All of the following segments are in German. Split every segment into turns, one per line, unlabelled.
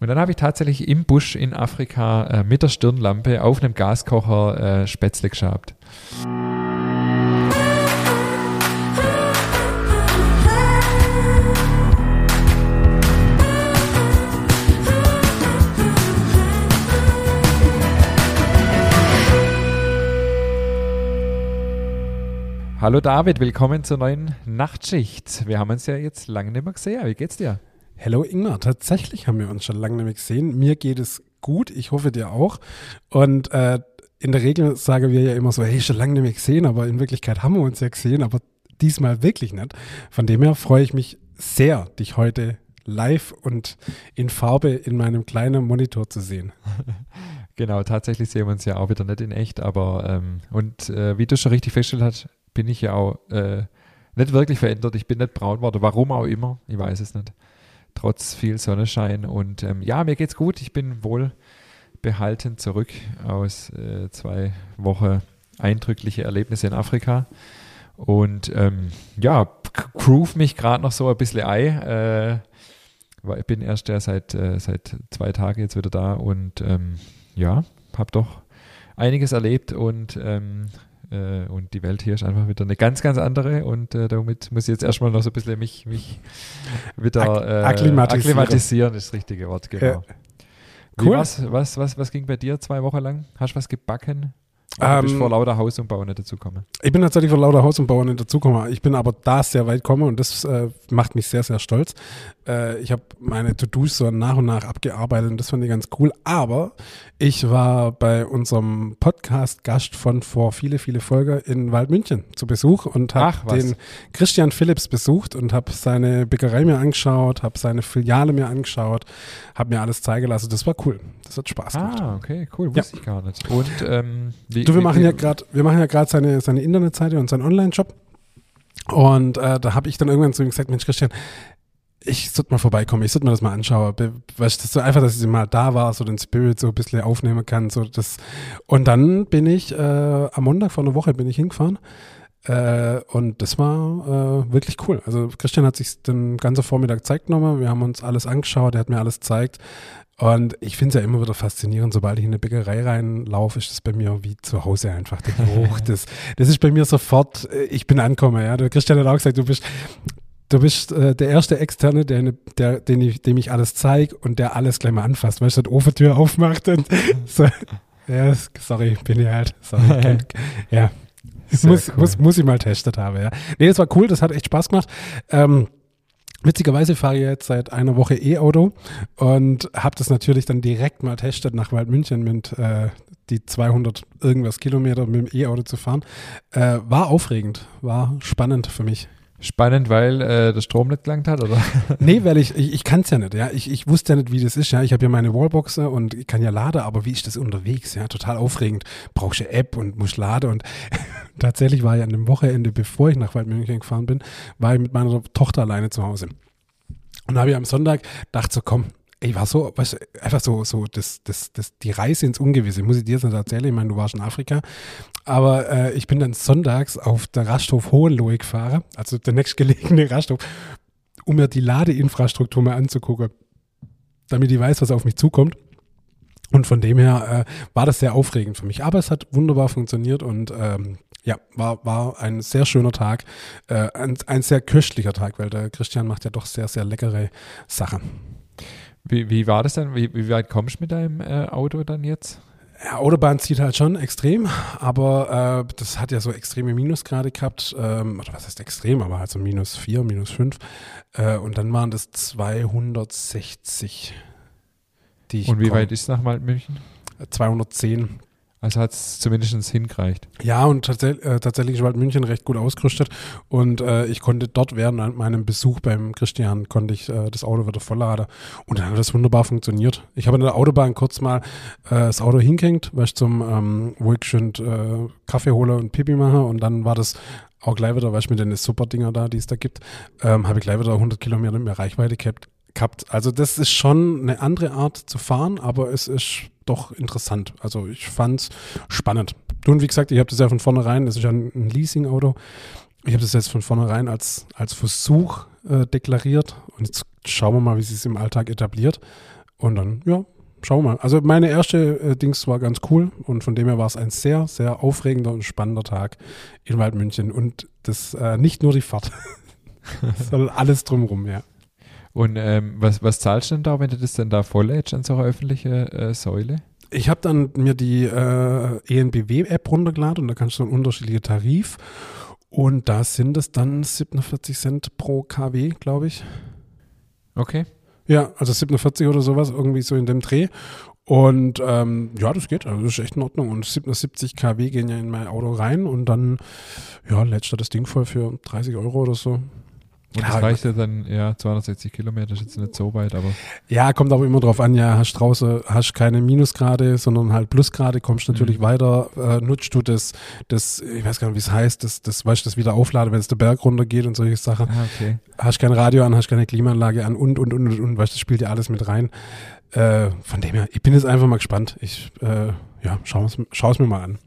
Und dann habe ich tatsächlich im Busch in Afrika äh, mit der Stirnlampe auf einem Gaskocher äh, Spätzle geschabt. Hallo David, willkommen zur neuen Nachtschicht. Wir haben uns ja jetzt lange nicht mehr gesehen. Wie geht's dir?
Hallo Ingmar, tatsächlich haben wir uns schon lange nicht mehr gesehen. Mir geht es gut, ich hoffe dir auch. Und äh, in der Regel sagen wir ja immer so, hey, schon lange nicht mehr gesehen, aber in Wirklichkeit haben wir uns ja gesehen, aber diesmal wirklich nicht. Von dem her freue ich mich sehr, dich heute live und in Farbe in meinem kleinen Monitor zu sehen.
Genau, tatsächlich sehen wir uns ja auch wieder nicht in echt, aber ähm, und äh, wie du schon richtig festgestellt hast, bin ich ja auch äh, nicht wirklich verändert. Ich bin nicht braun geworden, warum auch immer, ich weiß es nicht. Trotz viel Sonnenschein und ähm, ja, mir geht's gut. Ich bin wohl behalten zurück aus äh, zwei Wochen eindrückliche Erlebnisse in Afrika und ähm, ja, groove mich gerade noch so ein bisschen ein. Äh, bin erst ja seit, äh, seit zwei Tagen jetzt wieder da und ähm, ja, habe doch einiges erlebt und, ähm, äh, und die Welt hier ist einfach wieder eine ganz, ganz andere und äh, damit muss ich jetzt erstmal noch so ein bisschen mich, mich wieder
äh, akklimatisieren.
akklimatisieren, ist das richtige Wort, genau. Cool. Was, was, was, was ging bei dir zwei Wochen lang? Hast du was gebacken? Ähm, bist vor lauter Hausumbau nicht dazugekommen.
Ich bin tatsächlich vor lauter Hausumbau nicht dazugekommen. Ich bin aber da sehr weit gekommen und das äh, macht mich sehr, sehr stolz. Äh, ich habe meine To-Dos so nach und nach abgearbeitet und das fand ich ganz cool. Aber ich war bei unserem Podcast-Gast von vor viele, viele Folgen in Waldmünchen zu Besuch und habe den Christian Philips besucht und habe seine Bäckerei mir angeschaut, habe seine Filiale mir angeschaut, habe mir alles zeigen lassen. Das war cool. Das hat Spaß gemacht.
Ah, okay, cool. Wusste ja. ich gar nicht. Und ähm,
wie, du, wir machen ja gerade, wir machen ja gerade seine, seine Internetseite und seinen Online-Shop. Und äh, da habe ich dann irgendwann zu ihm gesagt, Mensch Christian, ich sollte mal vorbeikommen, ich sollte mir das mal anschauen. Weißt du, so einfach, dass ich mal da war, so den Spirit so ein bisschen aufnehmen kann. So das. Und dann bin ich äh, am Montag vor einer Woche bin ich hingefahren. Äh, und das war äh, wirklich cool. Also Christian hat sich den ganzen Vormittag Zeit genommen. Wir haben uns alles angeschaut, er hat mir alles gezeigt. Und ich finde es ja immer wieder faszinierend, sobald ich in eine Bäckerei reinlaufe, ist das bei mir wie zu Hause einfach der Geruch. das, das ist bei mir sofort, äh, ich bin angekommen. Ja. Der Christian hat auch gesagt, du bist Du bist äh, der erste Externe, der, der, den ich, dem ich alles zeige und der alles gleich mal anfasst. Weißt du, die Ofentür aufmacht und so. Ja, sorry, bin ich halt. Sorry. ja. Muss, cool. muss, muss ich mal testet haben, ja. Nee, das war cool, das hat echt Spaß gemacht. Ähm, Witzigerweise fahre ich jetzt seit einer Woche E-Auto und habe das natürlich dann direkt mal testet nach Waldmünchen mit äh, die 200 irgendwas Kilometer mit dem E-Auto zu fahren. Äh, war aufregend, war spannend für mich.
Spannend, weil äh, der Strom nicht gelangt hat, oder?
nee, weil ich, ich, ich kann es ja nicht, ja. Ich, ich wusste ja nicht, wie das ist, ja. Ich habe ja meine Wallbox und ich kann ja laden, aber wie ist das unterwegs, ja? Total aufregend. Brauchst du App und musst laden und tatsächlich war ich an dem Wochenende, bevor ich nach Waldmünchen gefahren bin, war ich mit meiner Tochter alleine zu Hause. Und da habe ich am Sonntag gedacht so, komm, ich war so, weißt einfach so, so das, das, das, die Reise ins Ungewisse, muss ich dir jetzt nicht erzählen, ich meine, du warst in Afrika, aber äh, ich bin dann sonntags auf der Rasthof Hohenlohe gefahren, also der nächstgelegene Rasthof, um mir die Ladeinfrastruktur mal anzugucken, damit ich weiß, was auf mich zukommt. Und von dem her äh, war das sehr aufregend für mich. Aber es hat wunderbar funktioniert und ähm, ja, war, war ein sehr schöner Tag, äh, ein, ein sehr köstlicher Tag, weil der Christian macht ja doch sehr, sehr leckere Sachen.
Wie, wie war das denn? Wie, wie weit kommst du mit deinem äh, Auto dann jetzt?
Ja, Autobahn zieht halt schon extrem, aber äh, das hat ja so extreme Minusgrade gehabt, ähm, oder was heißt extrem, aber halt so minus 4, minus 5. Äh, und dann waren das 260,
die ich Und wie komm. weit ist nach München?
210
also hat es zumindest hingereicht.
Ja, und tats äh, tatsächlich war München recht gut ausgerüstet und äh, ich konnte dort während meinem Besuch beim Christian, konnte ich äh, das Auto wieder vollladen und dann hat das wunderbar funktioniert. Ich habe an der Autobahn kurz mal äh, das Auto hingehängt, weil ich zum, ähm, wo ich schön äh, Kaffee hole und Pipi mache und dann war das auch gleich wieder, weil ich mit den super Dinger da, die es da gibt, ähm, habe ich gleich wieder 100 Kilometer mehr Reichweite gehabt. Also das ist schon eine andere Art zu fahren, aber es ist doch interessant. Also ich fand es spannend. Und wie gesagt, ich habe das ja von vornherein, das ist ja ein, Leasing-Auto, ich habe das jetzt von vornherein als, als Versuch äh, deklariert und jetzt schauen wir mal, wie sich es im Alltag etabliert. Und dann, ja, schauen wir mal. Also meine erste äh, Dings war ganz cool und von dem her war es ein sehr, sehr aufregender und spannender Tag in Waldmünchen. Und das äh, nicht nur die Fahrt, sondern alles drumherum, ja.
Und ähm, was, was zahlst du denn da, wenn du das denn da volllädst an so einer öffentlichen äh, Säule?
Ich habe dann mir die äh, ENBW-App runtergeladen und da kannst du einen unterschiedlichen Tarif. Und da sind es dann 47 Cent pro KW, glaube ich.
Okay.
Ja, also 47 oder sowas, irgendwie so in dem Dreh. Und ähm, ja, das geht, also das ist echt in Ordnung. Und 77 kW gehen ja in mein Auto rein und dann, ja, lädst du das Ding voll für 30 Euro oder so.
Und
Ja,
das reicht ja dann, ja, 260 Kilometer ist jetzt nicht so weit, aber
Ja, kommt aber immer drauf an, ja, hast draußen, hast keine Minusgrade, sondern halt Plusgrade, kommst natürlich
Mhm.
weiter, äh, nutzt du das, das, ich weiß gar nicht, wie es heißt, das, das, weißt du, das wieder aufladen, wenn es der Berg runtergeht und solche Sachen.
ah, okay.
Hast kein Radio an, hast keine Klimaanlage an und, und, und, und, und weißt du, das spielt ja alles mit rein. Äh, von dem her, ich bin jetzt einfach mal gespannt. Ich, äh, ja, schau es mir mal an.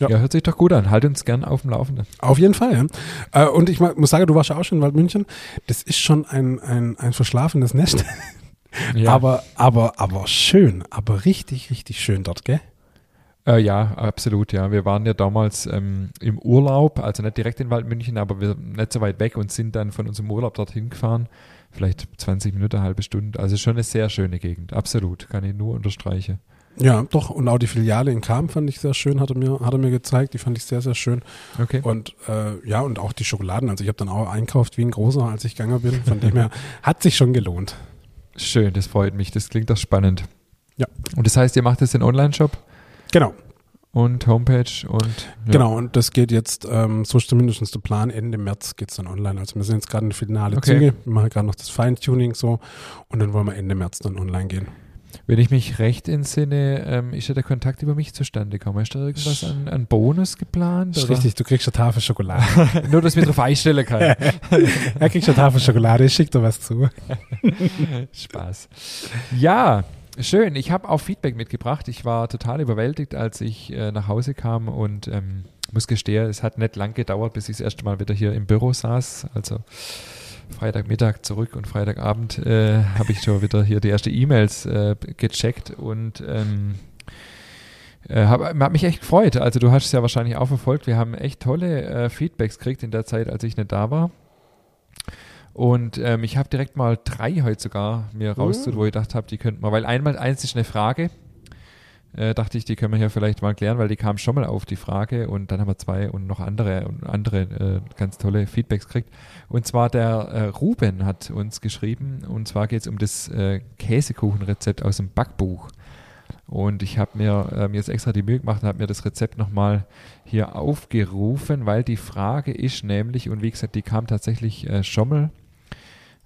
Ja.
Ja. hört sich doch gut an. Halt uns gern auf dem Laufenden.
Auf jeden Fall, ja. Äh, und ich muss sagen, du warst ja auch schon in Waldmünchen. Das ist schon ein, ein, ein verschlafenes Nest.
Ja.
Aber, aber, aber schön, aber richtig, richtig schön dort, gell?
Äh, ja, absolut, ja. Wir waren ja damals ähm, im Urlaub, also nicht direkt in Waldmünchen, aber wir nicht so weit weg und sind dann von unserem Urlaub dorthin gefahren. Vielleicht 20 Minuten, eine halbe Stunde. Also schon eine sehr schöne Gegend. Absolut, kann ich nur unterstreichen.
Ja, doch. Und auch die Filiale in Kam fand ich sehr schön, hat er mir, hat er mir gezeigt. Die fand ich sehr, sehr schön.
Okay.
Und äh, ja, und auch die Schokoladen. Also ich habe dann auch einkauft wie ein großer, als ich gegangen bin. Von dem her hat sich schon gelohnt.
Schön, das freut mich. Das klingt doch spannend.
Ja.
Und das heißt, ihr macht jetzt den Online-Shop
Genau,
und Homepage und ja.
genau. Und das geht jetzt, ähm, so ist zumindest der Plan, Ende März geht's dann online. Also wir sind jetzt gerade in der finale
Okay.
Züge. Wir machen gerade noch das Feintuning so. Und dann wollen wir Ende März dann online gehen.
Wenn ich mich recht entsinne, ähm, ist ja der Kontakt über mich zustande gekommen. Ist da irgendwas an, an Bonus geplant?
Ist richtig, du kriegst eine Tafel Schokolade.
Nur, dass ich mich darauf einstellen kann.
er kriegt eine Tafel Schokolade, ich schick dir was zu.
Spaß. Ja, schön. Ich habe auch Feedback mitgebracht. Ich war total überwältigt, als ich äh, nach Hause kam und ähm, muss gestehen, es hat nicht lang gedauert, bis ich das erste Mal wieder hier im Büro saß. Also Freitagmittag zurück und Freitagabend äh, habe ich schon wieder hier die erste E-Mails äh, gecheckt und ähm, äh, hab, hab mich echt gefreut. Also du hast es ja wahrscheinlich auch verfolgt. Wir haben echt tolle äh, Feedbacks gekriegt in der Zeit, als ich nicht da war. Und ähm, ich habe direkt mal drei heute sogar mir rausgesucht, wo ich gedacht habe, die könnten wir, weil einmal eins ist eine Frage, äh, dachte ich, die können wir hier vielleicht mal klären, weil die kam schon mal auf die Frage und dann haben wir zwei und noch andere und andere äh, ganz tolle Feedbacks gekriegt. Und zwar der äh, Ruben hat uns geschrieben und zwar geht es um das äh, Käsekuchenrezept aus dem Backbuch. Und ich habe mir ähm, jetzt extra die Mühe gemacht und habe mir das Rezept nochmal hier aufgerufen, weil die Frage ist nämlich, und wie gesagt, die kam tatsächlich äh, schon mal,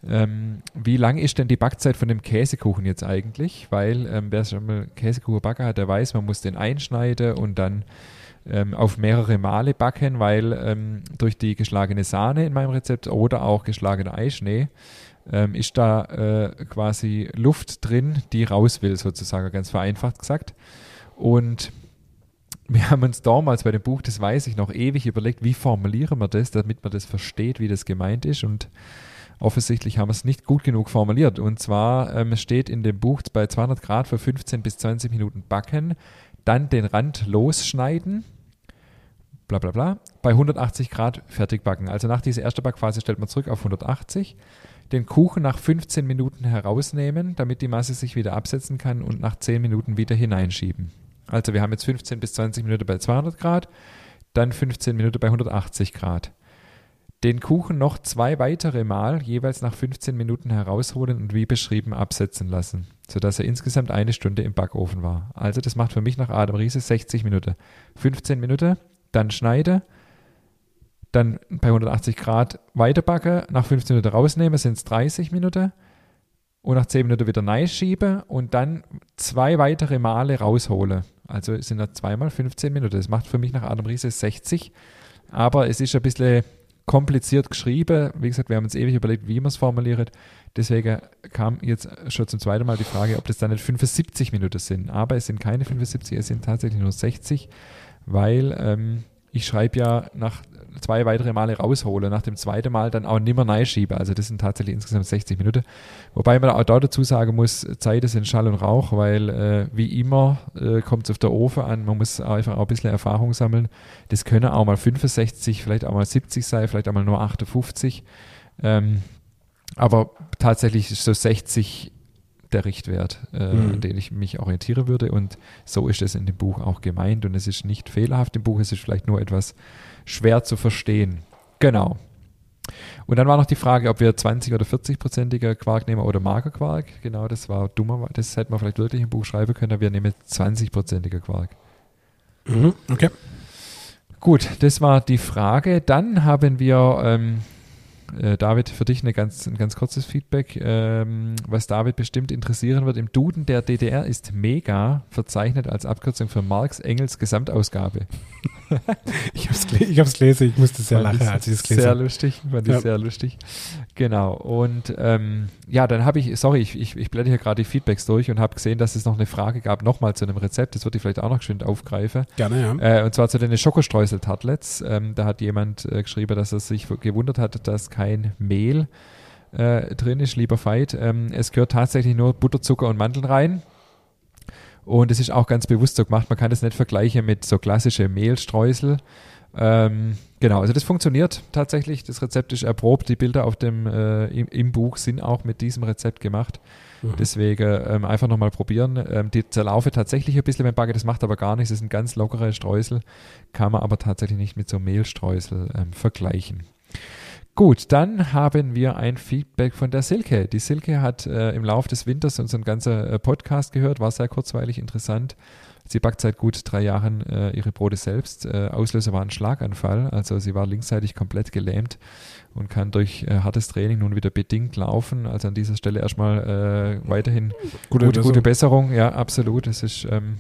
ähm, wie lang ist denn die Backzeit von dem Käsekuchen jetzt eigentlich? Weil ähm, wer schon mal Käsekuchen backen hat, der weiß, man muss den einschneiden und dann ähm, auf mehrere Male backen, weil ähm, durch die geschlagene Sahne in meinem Rezept oder auch geschlagener Eischnee ähm, ist da äh, quasi Luft drin, die raus will, sozusagen, ganz vereinfacht gesagt. Und wir haben uns damals bei dem Buch, das weiß ich noch, ewig überlegt, wie formulieren wir das, damit man das versteht, wie das gemeint ist. Und offensichtlich haben wir es nicht gut genug formuliert. Und zwar ähm, steht in dem Buch bei 200 Grad für 15 bis 20 Minuten backen, dann den Rand losschneiden, bla bla bla, bei 180 Grad fertig backen. Also nach dieser ersten Backphase stellt man zurück auf 180, den Kuchen nach 15 Minuten herausnehmen, damit die Masse sich wieder absetzen kann und nach 10 Minuten wieder hineinschieben. Also wir haben jetzt 15 bis 20 Minuten bei 200 Grad, dann 15 Minuten bei 180 Grad. Den Kuchen noch zwei weitere Mal jeweils nach 15 Minuten herausholen und wie beschrieben absetzen lassen, sodass er insgesamt eine Stunde im Backofen war. Also das macht für mich nach Adam Riese 60 Minuten. 15 Minuten, dann schneide, dann bei 180 Grad weiterbacke, nach 15 Minuten rausnehme, sind es 30 Minuten und nach 10 Minuten wieder neu schiebe und dann zwei weitere Male raushole. Also sind das zweimal 15 Minuten. Das macht für mich nach Adam Riese 60, aber es ist ein bisschen kompliziert geschrieben. Wie gesagt, wir haben uns ewig überlegt, wie man es formuliert. Deswegen kam jetzt schon zum zweiten Mal die Frage, ob das dann nicht 75 Minuten sind. Aber es sind keine 75, es sind tatsächlich nur 60, weil ähm, ich schreibe ja nach zwei weitere Male raushole, nach dem zweiten Mal dann auch nimmer schiebe. Also das sind tatsächlich insgesamt 60 Minuten. Wobei man auch da dazu sagen muss, Zeit ist in Schall und Rauch, weil äh, wie immer äh, kommt es auf der Ofen an, man muss einfach auch ein bisschen Erfahrung sammeln. Das können auch mal 65, vielleicht auch mal 70 sein, vielleicht auch mal nur 58. Ähm, aber tatsächlich ist so 60 der Richtwert, äh, mhm. an den ich mich orientiere würde. Und so ist es in dem Buch auch gemeint. Und es ist nicht fehlerhaft im Buch, es ist vielleicht nur etwas schwer zu verstehen. Genau. Und dann war noch die Frage, ob wir 20 oder 40-prozentiger Quark nehmen oder Magerquark. Genau, das war dummer. Das hätte man vielleicht wirklich im Buch schreiben können. Wir nehmen 20-prozentiger Quark.
Mhm, okay.
Gut, das war die Frage. Dann haben wir ähm, äh, David, für dich eine ganz, ein ganz kurzes Feedback. Ähm, was David bestimmt interessieren wird, im Duden der DDR ist Mega verzeichnet als Abkürzung für Marx Engels Gesamtausgabe.
ich habe es gelesen, ich musste sehr lachen, als ich es gelesen
Sehr lustig, fand ja. ich sehr lustig. Genau, und ähm, ja, dann habe ich, sorry, ich, ich, ich blende hier gerade die Feedbacks durch und habe gesehen, dass es noch eine Frage gab, nochmal zu einem Rezept, das würde ich vielleicht auch noch schön aufgreifen.
Gerne,
ja. Äh, und zwar zu den Schokostreusel-Tartlets. Ähm, da hat jemand äh, geschrieben, dass er sich gewundert hat, dass kein Mehl äh, drin ist, lieber Veit. Ähm, es gehört tatsächlich nur Butter, Zucker und Mandeln rein. Und es ist auch ganz bewusst so gemacht. Man kann das nicht vergleichen mit so klassische Mehlstreusel. Ähm, genau, also das funktioniert tatsächlich. Das Rezept ist erprobt. Die Bilder auf dem, äh, im, im, Buch sind auch mit diesem Rezept gemacht. Mhm. Deswegen ähm, einfach nochmal probieren. Ähm, die zerlaufe tatsächlich ein bisschen mit Backe, das macht aber gar nichts. Das sind ganz lockere Streusel, kann man aber tatsächlich nicht mit so Mehlstreusel ähm, vergleichen. Gut, dann haben wir ein Feedback von der Silke. Die Silke hat äh, im Laufe des Winters unseren ganzen äh, Podcast gehört, war sehr kurzweilig interessant. Sie backt seit gut drei Jahren äh, ihre Brote selbst. Äh, Auslöser war ein Schlaganfall, also sie war linksseitig komplett gelähmt und kann durch äh, hartes Training nun wieder bedingt laufen. Also an dieser Stelle erstmal äh, weiterhin gute, gute, gute, Besserung. Ja, absolut. Es ist ähm,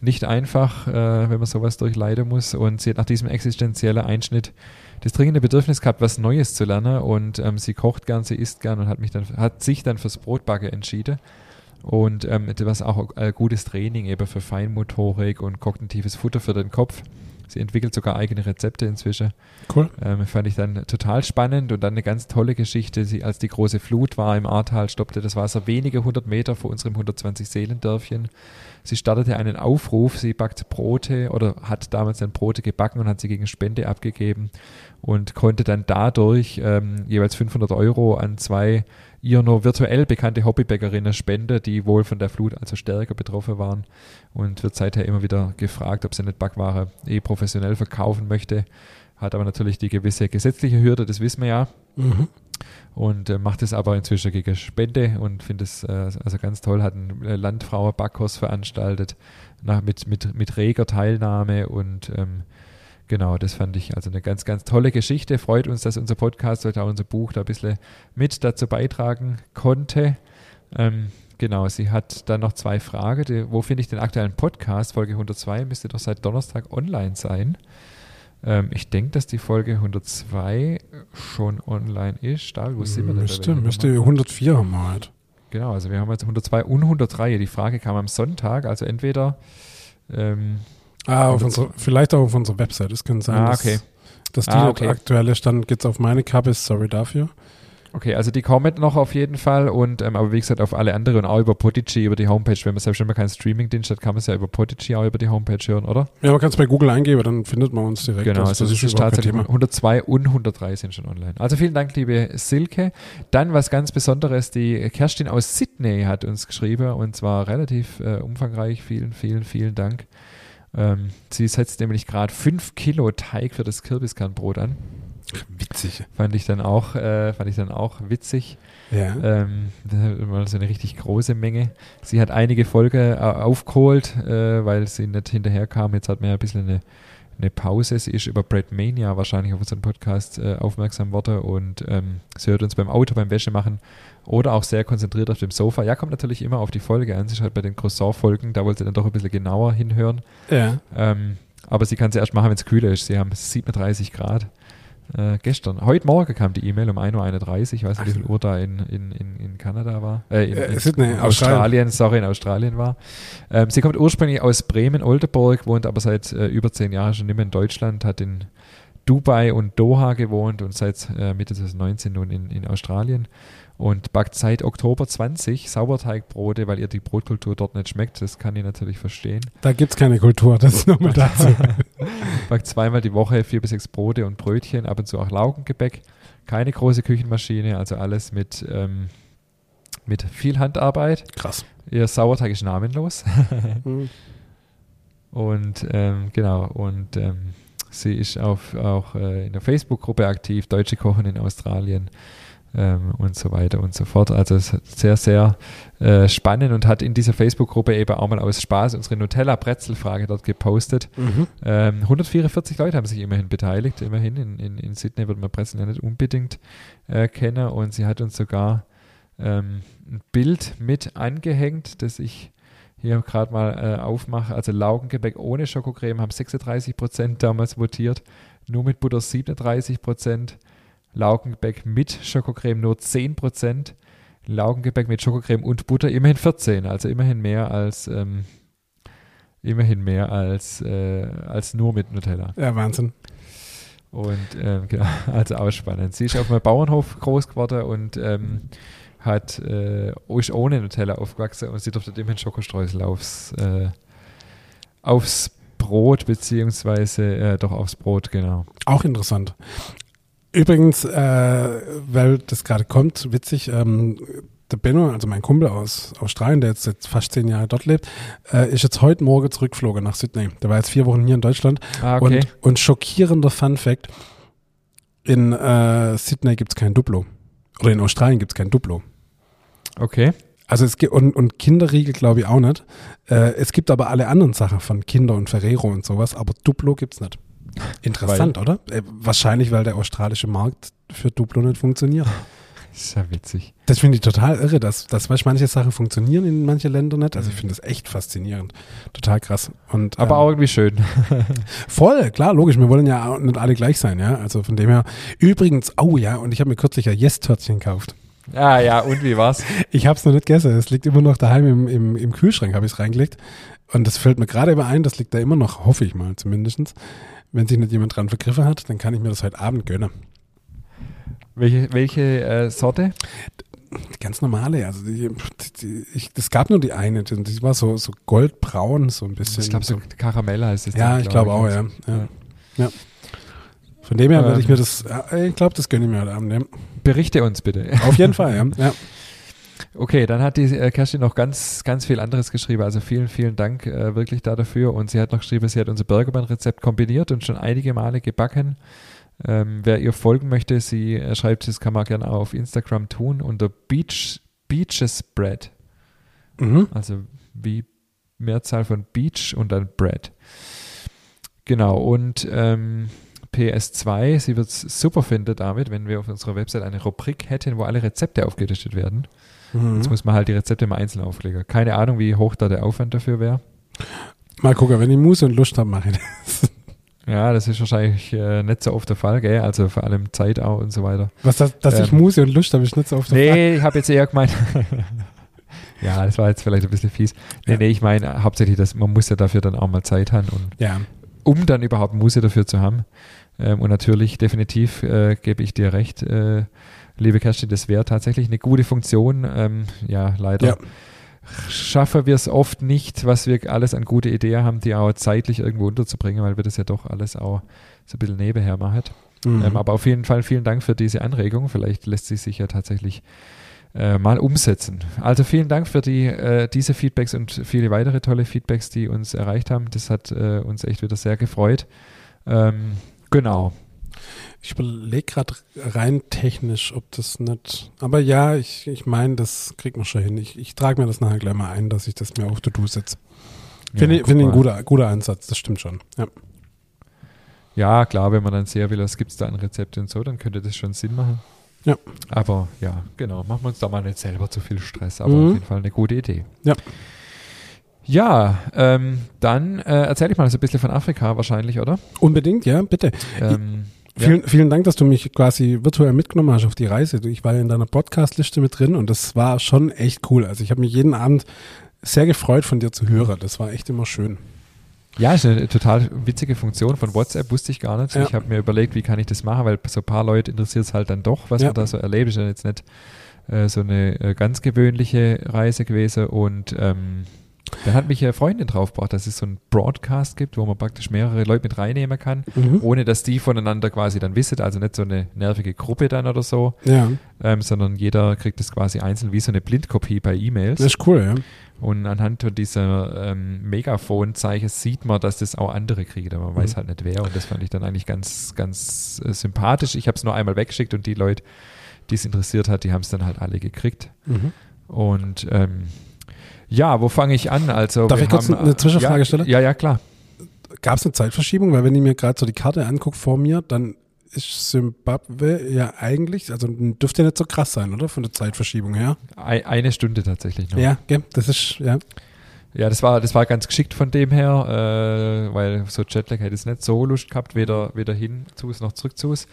nicht einfach, wenn man sowas durchleiden muss. Und sie hat nach diesem existenziellen Einschnitt das dringende Bedürfnis gehabt, was Neues zu lernen und ähm, sie kocht gern, sie isst gern und hat mich dann, hat sich dann fürs Brotbacke entschieden. Und ähm, was auch ein gutes Training eben für Feinmotorik und kognitives Futter für den Kopf. Sie entwickelt sogar eigene Rezepte inzwischen.
Cool.
Ähm, fand ich dann total spannend und dann eine ganz tolle Geschichte. Sie, als die große Flut war im Ahrtal, stoppte das Wasser wenige hundert Meter vor unserem 120 Seelendörfchen. Sie startete einen Aufruf, sie backt Brote oder hat damals dann Brote gebacken und hat sie gegen Spende abgegeben und konnte dann dadurch ähm, jeweils 500 Euro an zwei ihr nur virtuell bekannte Hobbybäckerinnen spenden, die wohl von der Flut also stärker betroffen waren und wird seither immer wieder gefragt, ob sie nicht Backware eh professionell verkaufen möchte. Hat aber natürlich die gewisse gesetzliche Hürde, das wissen wir ja. Mhm und äh, macht es aber inzwischen gegen Spende und finde es äh, also ganz toll, hat einen äh, Landfrauenbackkurs veranstaltet nach, mit, mit, mit reger Teilnahme und ähm, genau, das fand ich also eine ganz, ganz tolle Geschichte. Freut uns, dass unser Podcast oder auch unser Buch da ein bisschen mit dazu beitragen konnte. Ähm, genau, sie hat dann noch zwei Fragen. Die, wo finde ich den aktuellen Podcast? Folge 102 müsste doch seit Donnerstag online sein. Ähm, ich denke, dass die Folge 102 schon online ist. Da, wo sind wir
denn? Müsste, müsste 104 haben wir halt.
Genau, also wir haben jetzt 102 und 103. Die Frage kam am Sonntag, also entweder. Ähm,
ah, auf unsere, vielleicht auch auf unserer Website. Es kann sein,
ah, okay.
dass, dass die ah, okay. aktuelle Stand geht auf meine Kappe. Sorry dafür.
Okay, also die kommen noch auf jeden Fall und ähm, aber wie gesagt auf alle anderen auch über Podigy, über die Homepage. Wenn man selbst wenn man keinen Streaming-Dienst hat, kann man es ja über Podigy auch über die Homepage hören, oder?
Ja, man kann es bei Google eingeben, dann findet man uns direkt.
Genau, also das, das ist, ist tatsächlich 102 und 103 sind schon online. Also vielen Dank, liebe Silke. Dann was ganz Besonderes, die Kerstin aus Sydney hat uns geschrieben und zwar relativ äh, umfangreich. Vielen, vielen, vielen Dank. Ähm, sie setzt nämlich gerade 5 Kilo Teig für das Kürbiskernbrot an.
Witzig.
Fand ich dann auch, äh, fand ich dann auch witzig.
Ja.
Ähm, so eine richtig große Menge. Sie hat einige Folgen äh, aufgeholt, äh, weil sie nicht hinterherkam. Jetzt hat man ja ein bisschen eine, eine Pause. Sie ist über Brad Mania wahrscheinlich auf unseren Podcast äh, aufmerksam worden und ähm, sie hört uns beim Auto, beim Wäsche machen oder auch sehr konzentriert auf dem Sofa. Ja, kommt natürlich immer auf die Folge an. Sie halt bei den Croissant-Folgen, da wollte sie dann doch ein bisschen genauer hinhören.
Ja.
Ähm, aber sie kann es erst machen, wenn es kühler ist. Sie haben 37 Grad. Äh, gestern. Heute Morgen kam die E-Mail um 1.31 Uhr. Ich weiß nicht, wie viel Uhr da in, in, in, in Kanada war. Äh, in,
Äh, Sydney,
Australien,
Australien.
sorry, in Australien war. Ähm, sie kommt ursprünglich aus Bremen-Oldenburg, wohnt aber seit äh, über zehn Jahren schon mehr in Deutschland, hat in Dubai und Doha gewohnt und seit äh, Mitte 2019 nun in, in Australien und backt seit Oktober 20 Sauerteigbrote, weil ihr die Brotkultur dort nicht schmeckt. Das kann ich natürlich verstehen.
Da gibt es keine Kultur, das ist nochmal dazu.
Backt zweimal die Woche vier bis sechs Brote und Brötchen, ab und zu auch Laugengebäck. Keine große Küchenmaschine, also alles mit, ähm, mit viel Handarbeit.
Krass.
Ihr Sauerteig ist namenlos.
Mhm.
Und ähm, genau, und ähm, sie ist auf, auch äh, in der Facebook-Gruppe aktiv, Deutsche Kochen in Australien ähm, und so weiter und so fort. Also es ist sehr, sehr äh, spannend und hat in dieser Facebook-Gruppe eben auch mal aus Spaß unsere Nutella-Brezel-Frage dort gepostet.
Mhm.
Ähm, 144 Leute haben sich immerhin beteiligt. Immerhin in, in, in Sydney wird man Brezel ja nicht unbedingt äh, kennen und sie hat uns sogar ähm, ein Bild mit angehängt, das ich hier gerade mal äh, aufmache. Also Laugengebäck ohne Schokocreme haben 36 Prozent damals votiert, nur mit Butter 37 Prozent, Laugengebäck mit Schokocreme nur 10 Prozent, Laugengebäck mit Schokocreme und Butter immerhin 14, also immerhin mehr als ähm, immerhin mehr als, äh, als nur mit Nutella.
Ja, Wahnsinn.
Und ähm, genau, also auch spannend. Sie ist auf einem Bauernhof groß geworden und ähm, hat äh, ist ohne Nutella aufgewachsen und sie durfte immerhin Schokostreusel aufs, äh, aufs Brot, beziehungsweise äh, doch aufs Brot, genau.
Auch interessant. Übrigens, äh, weil das gerade kommt, witzig, ähm, der Benno, also mein Kumpel aus Australien, der jetzt, jetzt fast zehn Jahre dort lebt, äh, ist jetzt heute Morgen zurückgeflogen nach Sydney. Der war jetzt vier Wochen hier in Deutschland.
Ah, okay.
Und, und schockierender Fun Fact, in äh, Sydney gibt es kein Duplo. Oder in Australien gibt es kein Duplo.
Okay.
Also es gibt, und, und Kinderriegel glaube ich auch nicht. Äh, es gibt aber alle anderen Sachen von Kinder und Ferrero und sowas, aber Duplo gibt's nicht. Interessant, oder? Äh, wahrscheinlich, weil der australische Markt für Duplo nicht funktioniert.
Ist ja witzig.
Das finde ich total irre, dass, dass weißt, manche Sachen funktionieren in manchen Ländern nicht. Also ich finde das echt faszinierend. Total krass. Und,
Aber
ähm,
auch irgendwie schön.
Voll, klar, logisch. Wir wollen ja nicht alle gleich sein, ja. Also von dem her. Übrigens, oh ja, und ich habe mir kürzlich ein Yes-Törtchen gekauft.
Ah ja, und wie war's?
Ich habe es noch nicht gegessen. Es liegt immer noch daheim im, im, im Kühlschrank, habe ich es reingelegt. Und das fällt mir gerade immer ein, das liegt da immer noch, hoffe ich mal zumindest. Wenn sich nicht jemand dran vergriffen hat, dann kann ich mir das heute Abend gönnen.
Welche, welche äh, Sorte?
Die ganz normale, also die, die, ich, es gab nur die eine, die, die war so, so goldbraun, so ein bisschen.
Ich glaube, so Karamell heißt es.
ja,
dann,
ich glaube auch, ja. ja. ja. Von dem her
Ähm.
werde ich mir das, ja, ich glaube, das gönne ich mir heute Abend. Ja.
Berichte uns bitte.
Auf jeden Fall, ja. ja.
Okay, dann hat die äh, Kerstin noch ganz, ganz viel anderes geschrieben. Also vielen, vielen Dank äh, wirklich da dafür. Und sie hat noch geschrieben, sie hat unser Burgermann-Rezept kombiniert und schon einige Male gebacken. Ähm, wer ihr folgen möchte, sie äh, schreibt, das kann man gerne auch auf Instagram tun unter Beach, Beaches Bread.
Mhm.
Also wie Mehrzahl von Beach und dann Bread. Genau, und ähm, PS2, sie wird es super finden damit, wenn wir auf unserer Website eine Rubrik hätten, wo alle Rezepte aufgelistet werden.
Mhm.
Jetzt muss man halt die Rezepte mal einzeln auflegen. Keine Ahnung, wie hoch da der Aufwand dafür wäre.
Mal gucken, wenn ich Muße und Lust habe, mache ich das.
Ja, das ist wahrscheinlich äh, nicht so oft der Fall, gell? Also vor allem Zeit auch und so weiter.
Was, das, dass ich
Ähm.
Muße und Lust habe, ich nicht so oft
Nee, ich habe jetzt eher gemeint. ja, das war jetzt vielleicht ein bisschen fies. Nee,
Ja.
nee, ich meine hauptsächlich, dass man muss ja dafür dann auch mal Zeit haben und
Ja,
um dann überhaupt Muße dafür zu haben. Ähm, und natürlich, definitiv äh, gebe ich dir recht, äh, liebe Kerstin, das wäre tatsächlich eine gute Funktion. Ähm, ja, leider
Ja.
schaffen wir es oft nicht, was wir alles an gute Ideen haben, die auch zeitlich irgendwo unterzubringen, weil wir das ja doch alles auch so ein bisschen nebenher machen.
Mhm.
Ähm, aber auf jeden Fall vielen Dank für diese Anregung. Vielleicht lässt sie sich ja tatsächlich äh, mal umsetzen. Also vielen Dank für die, äh, diese Feedbacks und viele weitere tolle Feedbacks, die uns erreicht haben. Das hat äh, uns echt wieder sehr gefreut. Ähm, genau.
Ich überlege gerade rein technisch, ob das nicht. Aber ja, ich, ich meine, das kriegt man schon hin. Ich, ich trage mir das nachher gleich mal ein, dass ich das mir auf To-Do setze. Finde
ja,
ich, finde ich ein guter, guter Ansatz, das stimmt schon. Ja.
Ja, klar, wenn man dann sehen will, was gibt es da an Rezepte und so, dann könnte das schon Sinn machen.
Ja.
Aber ja, genau, machen wir uns da mal nicht selber zu viel Stress, aber
Mhm.
auf jeden Fall eine gute Idee.
Ja.
Ja, ähm, dann äh, erzähle ich mal so ein bisschen von Afrika wahrscheinlich, oder?
Unbedingt, ja, bitte.
Ähm,
Vielen, vielen Dank, dass du mich quasi virtuell mitgenommen hast auf die Reise. Ich war ja in deiner Podcast-Liste mit drin und das war schon echt cool. Also ich habe mich jeden Abend sehr gefreut, von dir zu hören. Das war echt immer schön.
Ja, ist eine total witzige Funktion von WhatsApp, wusste ich gar nicht. Ja. Ich habe mir überlegt, wie kann ich das machen, weil so ein paar Leute interessiert es halt dann doch, was ja. man da so erlebt. Ist ja jetzt nicht äh, so eine äh, ganz gewöhnliche Reise gewesen und ähm, dann hat mich eine Freundin draufgebracht, dass es so einen Broadcast gibt, wo man praktisch mehrere Leute mit reinnehmen kann, mhm. ohne dass die voneinander quasi dann wissen, also nicht so eine nervige Gruppe dann oder so,
ja.
ähm, sondern jeder kriegt das quasi einzeln wie so eine Blindkopie bei E-Mails.
Das ist cool, ja.
Und anhand von dieser ähm, Megafon-Zeichen sieht man, dass das auch andere kriegen, aber man mhm. weiß halt nicht wer. Und das fand ich dann eigentlich ganz, ganz äh, sympathisch. Ich habe es nur einmal weggeschickt und die Leute, die es interessiert hat, die haben es dann halt alle gekriegt. Mhm. Und ähm, ja, wo fange ich an? Also,
Darf ich kurz haben, eine Zwischenfrage
ja,
stellen?
Ja, ja, klar.
Gab es eine Zeitverschiebung? Weil wenn ich mir gerade so die Karte angucke vor mir, dann ist Zimbabwe ja eigentlich, also dürfte ja nicht so krass sein, oder? Von der Zeitverschiebung her.
Eine Stunde tatsächlich
noch. Ja, okay. das ist, ja.
Ja, das war, das war ganz geschickt von dem her, äh, weil so Jetlag hätte es nicht so Lust gehabt, weder, weder hin zu es noch zurück zu es.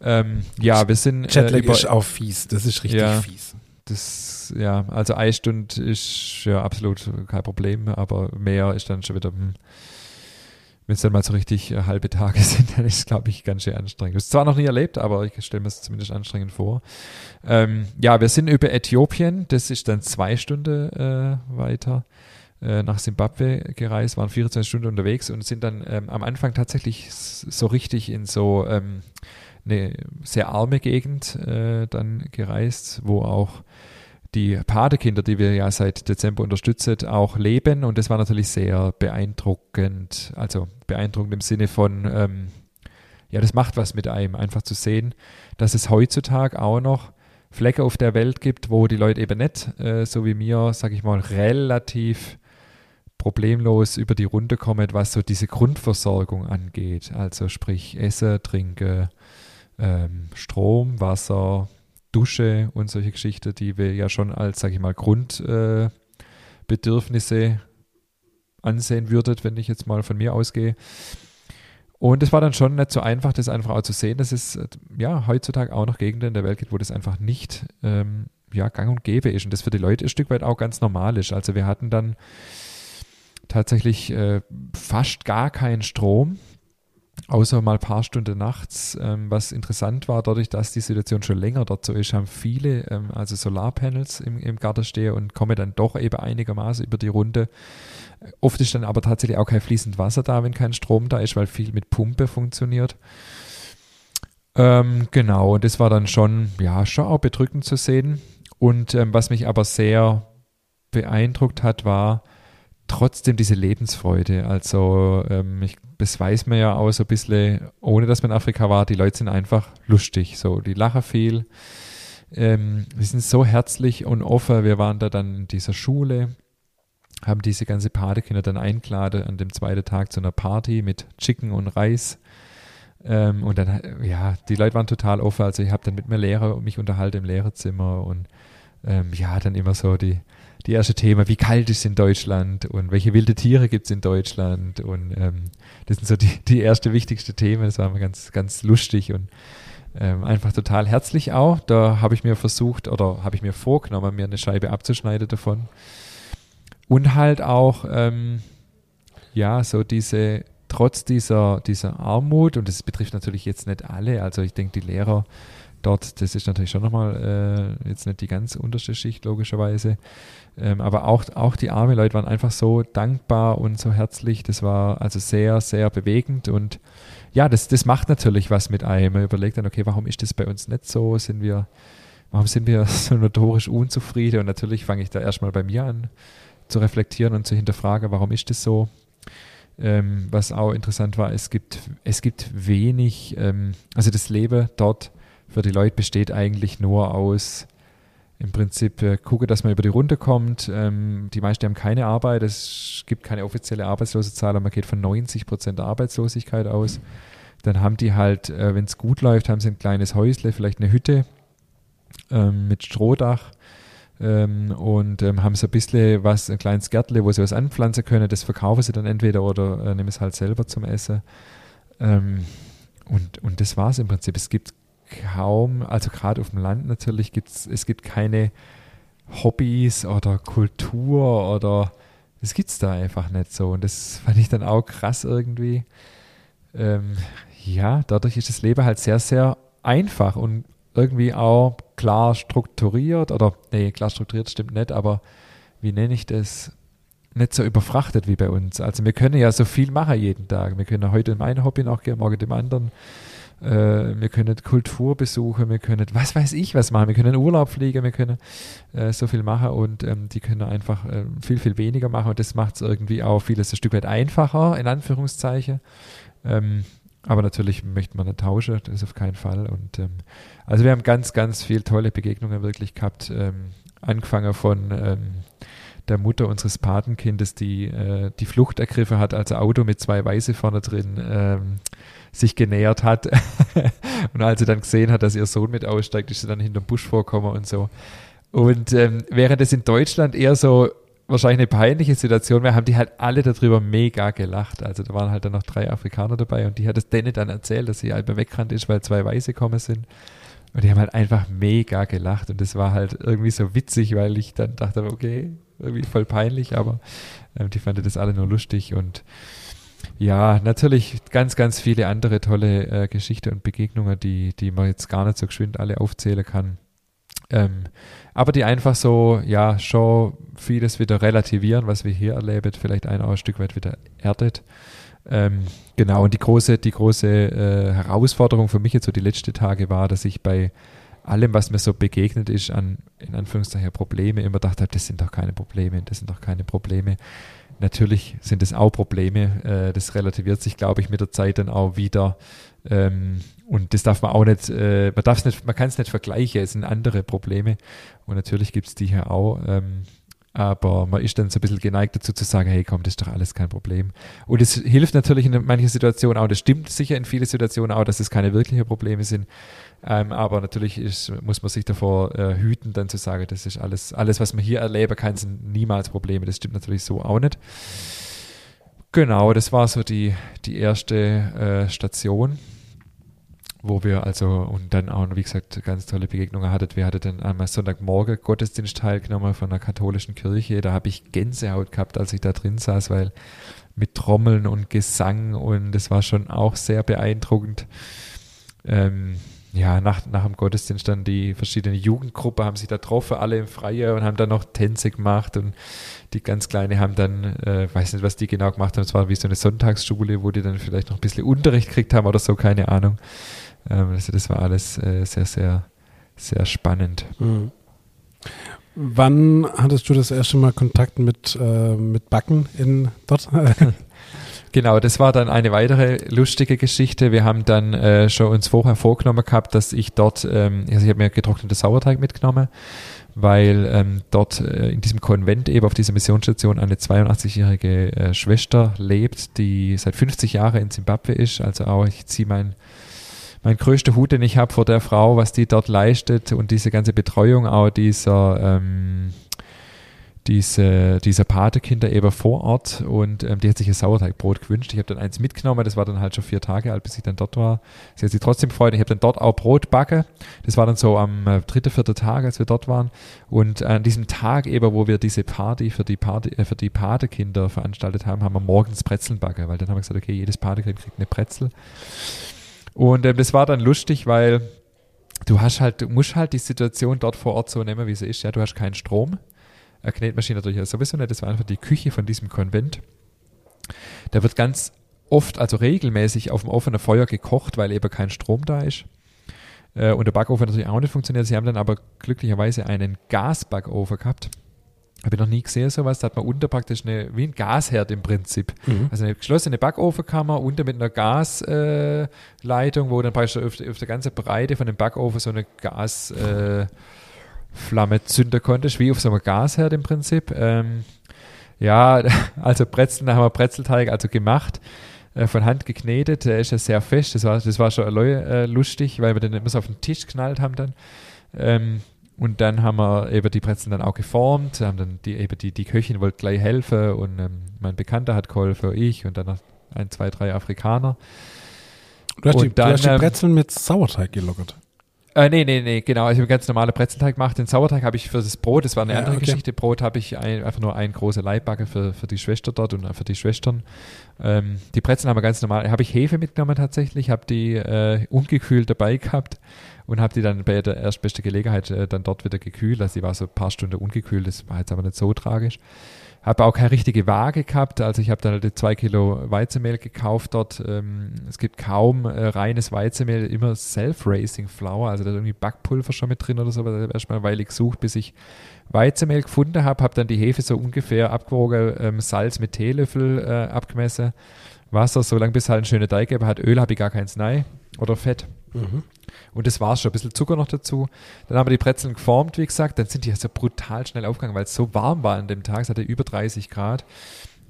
Ähm, ja, wir sind.
Äh, Jetlag äh, ist auch fies, das ist richtig ja, fies
das, ja, also eine Stunde ist ja absolut kein Problem, aber mehr ist dann schon wieder, hm, wenn es dann mal so richtig äh, halbe Tage sind, dann ist es, glaube ich, ganz schön anstrengend. Das ist zwar noch nie erlebt, aber ich stelle mir es zumindest anstrengend vor. Ähm, ja, wir sind über Äthiopien, das ist dann zwei Stunden äh, weiter äh, nach Simbabwe gereist, waren 24 Stunden unterwegs und sind dann ähm, am Anfang tatsächlich so richtig in so ähm, eine sehr arme Gegend äh, dann gereist, wo auch die Patekinder, die wir ja seit Dezember unterstützen, auch leben. Und das war natürlich sehr beeindruckend. Also beeindruckend im Sinne von, ähm, ja, das macht was mit einem, einfach zu sehen, dass es heutzutage auch noch Flecke auf der Welt gibt, wo die Leute eben nicht, äh, so wie mir, sag ich mal, relativ problemlos über die Runde kommen, was so diese Grundversorgung angeht. Also sprich Essen, Trinken, ähm, Strom, Wasser, Dusche und solche Geschichten, die wir ja schon als, sage ich mal, Grundbedürfnisse äh, ansehen würdet, wenn ich jetzt mal von mir ausgehe. Und es war dann schon nicht so einfach, das einfach auch zu sehen, dass es ja heutzutage auch noch Gegenden in der Welt gibt, wo das einfach nicht ähm, ja, gang und gäbe ist und das für die Leute ein Stück weit auch ganz normal ist. Also wir hatten dann tatsächlich äh, fast gar keinen Strom außer mal ein paar Stunden nachts. Ähm, was interessant war, dadurch, dass die Situation schon länger dort so ist, haben viele ähm, also Solarpanels im, im Garten stehen und kommen dann doch eben einigermaßen über die Runde. Oft ist dann aber tatsächlich auch kein fließend Wasser da, wenn kein Strom da ist, weil viel mit Pumpe funktioniert. Ähm, genau, und das war dann schon, ja, schon auch bedrückend zu sehen. Und ähm, was mich aber sehr beeindruckt hat, war, trotzdem diese Lebensfreude. Also ähm, ich, das weiß man ja auch so ein bisschen, ohne dass man in Afrika war, die Leute sind einfach lustig. So, die lachen viel. Ähm, sind so herzlich und offen. Wir waren da dann in dieser Schule, haben diese ganze Patekinder dann eingeladen an dem zweiten Tag zu einer Party mit Chicken und Reis. Ähm, und dann, ja, die Leute waren total offen. Also ich habe dann mit mir Lehrer mich unterhalten im Lehrerzimmer und ähm, ja, dann immer so die, die erste Thema, wie kalt ist es in Deutschland und welche wilde Tiere gibt es in Deutschland und ähm, das sind so die, die erste wichtigste Themen, das war immer ganz, ganz lustig und ähm, einfach total herzlich auch. Da habe ich mir versucht oder habe ich mir vorgenommen, mir eine Scheibe abzuschneiden davon. Und halt auch, ähm, ja, so diese, trotz dieser, dieser Armut, und das betrifft natürlich jetzt nicht alle, also ich denke, die Lehrer dort, das ist natürlich schon nochmal äh, jetzt nicht die ganz unterste Schicht, logischerweise, ähm, aber auch, auch die armen Leute waren einfach so dankbar und so herzlich. Das war also sehr, sehr bewegend und ja, das, das macht natürlich was mit einem. Man überlegt dann, okay, warum ist das bei uns nicht so? Sind wir, warum sind wir so notorisch unzufrieden? Und natürlich fange ich da erstmal bei mir an zu reflektieren und zu hinterfragen, warum ist das so? Ähm, was auch interessant war, es gibt, es gibt wenig, ähm, also das Leben dort für die Leute besteht eigentlich nur aus im Prinzip äh, gucke, dass man über die Runde kommt. Ähm, die meisten haben keine Arbeit, es gibt keine offizielle Arbeitslosenzahl, man geht von 90 Prozent Arbeitslosigkeit aus. Dann haben die halt, äh, wenn es gut läuft, haben sie ein kleines Häusle, vielleicht eine Hütte ähm, mit Strohdach ähm, und ähm, haben so ein bisschen was, ein kleines Gärtle, wo sie was anpflanzen können. Das verkaufen sie dann entweder oder äh, nehmen es halt selber zum Essen. Ähm, und, und das war es im Prinzip. Es gibt kaum, also gerade auf dem Land natürlich, gibt's, es gibt keine Hobbys oder Kultur oder das gibt es da einfach nicht so. Und das fand ich dann auch krass irgendwie. Ähm, ja, dadurch ist das Leben halt sehr, sehr einfach und irgendwie auch klar strukturiert oder, nee, klar strukturiert stimmt nicht, aber wie nenne ich das? Nicht so überfrachtet wie bei uns. Also wir können ja so viel machen jeden Tag. Wir können heute in einem Hobby nachgehen, morgen dem anderen. Äh, wir können Kultur besuchen, wir können was weiß ich was machen, wir können Urlaub fliegen, wir können äh, so viel machen und ähm, die können einfach äh, viel, viel weniger machen und das macht es irgendwie auch vieles ein Stück weit einfacher, in Anführungszeichen. Ähm, aber natürlich möchte man nicht tauschen, das ist auf keinen Fall. Und ähm, also wir haben ganz, ganz viele tolle Begegnungen wirklich gehabt, ähm, angefangen von ähm, der Mutter unseres Patenkindes, die äh, die Flucht ergriffen hat, als Auto mit zwei Weiße vorne drin ähm, sich genähert hat. und als sie dann gesehen hat, dass ihr Sohn mit aussteigt, ist sie dann hinterm Busch vorgekommen und so. Und ähm, während es in Deutschland eher so wahrscheinlich eine peinliche Situation wäre, haben die halt alle darüber mega gelacht. Also da waren halt dann noch drei Afrikaner dabei und die hat es denen dann erzählt, dass sie halt weggerannt ist, weil zwei Weiße gekommen sind. Und die haben halt einfach mega gelacht und das war halt irgendwie so witzig, weil ich dann dachte, okay, irgendwie voll peinlich, aber ähm, die fanden das alle nur lustig und ja, natürlich ganz, ganz viele andere tolle äh, Geschichten und Begegnungen, die, die man jetzt gar nicht so geschwind alle aufzählen kann. Ähm, aber die einfach so, ja, schon vieles wieder relativieren, was wir hier erleben, vielleicht ein, ein Stück weit wieder erdet. Ähm, genau, und die große, die große äh, Herausforderung für mich jetzt so die letzten Tage war, dass ich bei allem, was mir so begegnet ist, an in Anführungszeichen Probleme, immer dachte, das sind doch keine Probleme, das sind doch keine Probleme. Natürlich sind es auch Probleme, äh, das relativiert sich, glaube ich, mit der Zeit dann auch wieder. Ähm, und das darf man auch nicht, äh, man darf es nicht, man kann es nicht vergleichen, es sind andere Probleme. Und natürlich gibt es die hier auch. Ähm, aber man ist dann so ein bisschen geneigt dazu zu sagen, hey komm, das ist doch alles kein Problem. Und es hilft natürlich in manchen Situationen auch, das stimmt sicher in vielen Situationen auch, dass es keine wirklichen Probleme sind. Ähm, aber natürlich ist, muss man sich davor äh, hüten, dann zu sagen, das ist alles, alles, was man hier erleben kann, sind niemals Probleme. Das stimmt natürlich so auch nicht. Genau, das war so die, die erste äh, Station wo wir also und dann auch, wie gesagt, ganz tolle Begegnungen hattet. Wir hatten dann einmal Sonntagmorgen Gottesdienst teilgenommen von der katholischen Kirche. Da habe ich Gänsehaut gehabt, als ich da drin saß, weil mit Trommeln und Gesang und das war schon auch sehr beeindruckend. Ähm, ja, nach, nach dem Gottesdienst dann die verschiedenen Jugendgruppen haben sich da getroffen, alle im Freien und haben dann noch Tänze gemacht und die ganz Kleine haben dann, äh, weiß nicht, was die genau gemacht haben, es war wie so eine Sonntagsschule, wo die dann vielleicht noch ein bisschen Unterricht gekriegt haben oder so, keine Ahnung. Ähm, also das war alles äh, sehr, sehr, sehr spannend. Mhm.
Wann hattest du das erste Mal Kontakt mit, äh, mit Backen in dort?
Genau, das war dann eine weitere lustige Geschichte. Wir haben dann äh, schon uns vorher vorgenommen gehabt, dass ich dort, ähm, also ich habe mir getrocknete Sauerteig mitgenommen, weil ähm, dort äh, in diesem Konvent eben auf dieser Missionsstation eine 82-jährige äh, Schwester lebt, die seit 50 Jahren in Zimbabwe ist. Also auch ich ziehe mein mein größter Hut, den ich habe vor der Frau, was die dort leistet und diese ganze Betreuung auch dieser, ähm, diese, dieser Patekinder eben vor Ort und ähm, die hat sich ein Sauerteigbrot gewünscht. Ich habe dann eins mitgenommen, das war dann halt schon vier Tage alt, bis ich dann dort war. Sie hat sich trotzdem gefreut. Ich habe dann dort auch Brot backen. Das war dann so am äh, dritten, vierten Tag, als wir dort waren. Und an diesem Tag eben, wo wir diese Party für die, Party, äh, für die Patekinder veranstaltet haben, haben wir morgens Brezeln backen, weil dann haben wir gesagt, okay, jedes Patekind kriegt eine Brezel. Und ähm, das war dann lustig, weil du hast halt, du musst halt die Situation dort vor Ort so nehmen, wie sie ist. Ja, du hast keinen Strom. Eine Knetmaschine natürlich sowieso nicht. Das war einfach die Küche von diesem Konvent. Da wird ganz oft, also regelmäßig auf dem offenen Feuer gekocht, weil eben kein Strom da ist. Äh, und der Backofen natürlich auch nicht funktioniert. Sie haben dann aber glücklicherweise einen Gasbackofen gehabt. Habe ich noch nie gesehen, sowas. Da hat man unter praktisch eine, wie ein Gasherd im Prinzip. Mhm. Also eine geschlossene Backofenkammer, unter mit einer Gasleitung, äh, wo dann praktisch auf, auf, der ganzen Breite von dem Backofen so eine Gasflamme äh, zünden konntest, wie auf so einem Gasherd im Prinzip. Ähm, ja, also Brezeln, da haben wir Brezelteig also gemacht, äh, von Hand geknetet, der ist ja sehr fest, das war, das war schon äh, lustig, weil wir den immer so auf den Tisch geknallt haben dann. Ähm, und dann haben wir eben die Brezeln dann auch geformt, haben dann die, eben die, die Köchin wollte gleich helfen und ähm, mein Bekannter hat geholfen, ich und dann noch ein, zwei, drei Afrikaner.
Du hast, die,
Und dann,
du hast die
ähm,
Brezeln mit Sauerteig gelockert.
Äh, nee, nee, nee, genau. Also ich habe ganz normale Brezelteig gemacht. Den Sauerteig habe ich für das Brot, das war eine
Ja,
andere
okay.
Geschichte. Brot habe ich ein, einfach nur eine große Leibbacke für, für die Schwester dort und für die Schwestern. Ähm, die Brezeln haben wir ganz normal. Habe ich Hefe mitgenommen tatsächlich, habe die äh, ungekühlt dabei gehabt und habe die dann bei der erstbeste Gelegenheit äh, dann dort wieder gekühlt. Also die war so ein paar Stunden ungekühlt, das war jetzt aber nicht so tragisch. Habe auch keine richtige Waage gehabt, also ich habe dann halt zwei Kilo Weizenmehl gekauft dort. Ähm, es gibt kaum äh, reines Weizenmehl, immer Self-Raising Flour, also da ist irgendwie Backpulver schon mit drin oder so, aber da habe erstmal eine Weile gesucht, bis ich Weizenmehl gefunden habe, habe dann die Hefe so ungefähr abgewogen, ähm, Salz mit Teelöffel äh, abgemessen, Wasser, so lange bis halt ein schöner Teig hat. Öl habe ich gar keins nein oder Fett.
Mhm.
Und das war's schon, ein bisschen Zucker noch dazu. Dann haben wir die Brezeln geformt, wie gesagt. Dann sind die ja so brutal schnell aufgegangen, weil es so warm war an dem Tag. Es hatte über 30 Grad.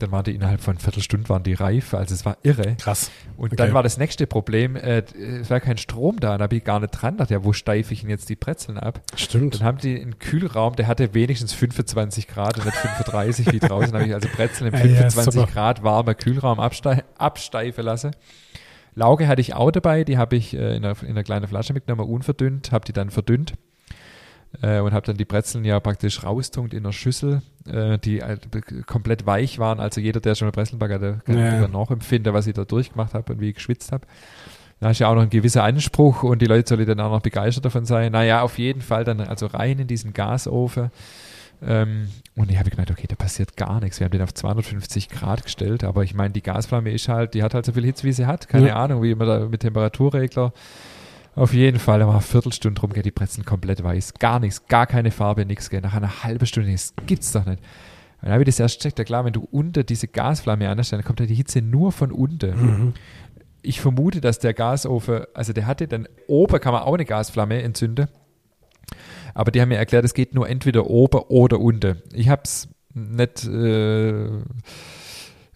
Dann waren die innerhalb von Viertelstunde waren die reif. Also es war irre.
Krass.
Und
Okay.
dann war das nächste Problem, äh, es war kein Strom da. Da habe ich gar nicht dran gedacht, ja, wo steife ich denn jetzt die Brezeln ab?
Stimmt.
Dann haben die einen Kühlraum, der hatte wenigstens 25 Grad und nicht 35 wie draußen. habe ich also Brezeln im
Ja, ja,
25
super.
Grad warmer Kühlraum abstei absteifen lassen. Lauge hatte ich auch dabei, die habe ich äh, in, einer, in einer kleinen Flasche mitgenommen, unverdünnt, habe die dann verdünnt äh, und habe dann die Brezeln ja praktisch raustunkt in einer Schüssel, äh, die halt komplett weich waren. Also jeder, der schon eine Brezeln backt, der kann
Ja.
ja. nachempfinden, was ich da durchgemacht habe und wie ich geschwitzt habe. Da hast du ja auch noch einen gewissen Anspruch und die Leute sollen dann auch noch begeistert davon sein. Naja, auf jeden Fall dann also rein in diesen Gasofen. Ähm, und ich habe gemeint, okay, da passiert gar nichts. Wir haben den auf 250 Grad gestellt, aber ich meine, die Gasflamme ist halt, die hat halt so viel Hitze, wie sie hat. Keine
Ja.
Ahnung, wie immer da mit Temperaturregler. Auf jeden Fall, da war eine Viertelstunde rum, geht die Brezeln komplett weiß. Gar nichts, gar keine Farbe, nichts. gell. Nach einer halben Stunde, das gibt's doch nicht. Und dann habe ich das erst gecheckt, ja klar, wenn du unter diese Gasflamme anstellst, dann kommt ja die Hitze nur von unten
Mhm.
ich vermute, dass der Gasofen, also der hatte dann oben kann man auch eine Gasflamme entzünden. Aber die haben mir erklärt, es geht nur entweder oben oder unten. Ich habe es nicht äh,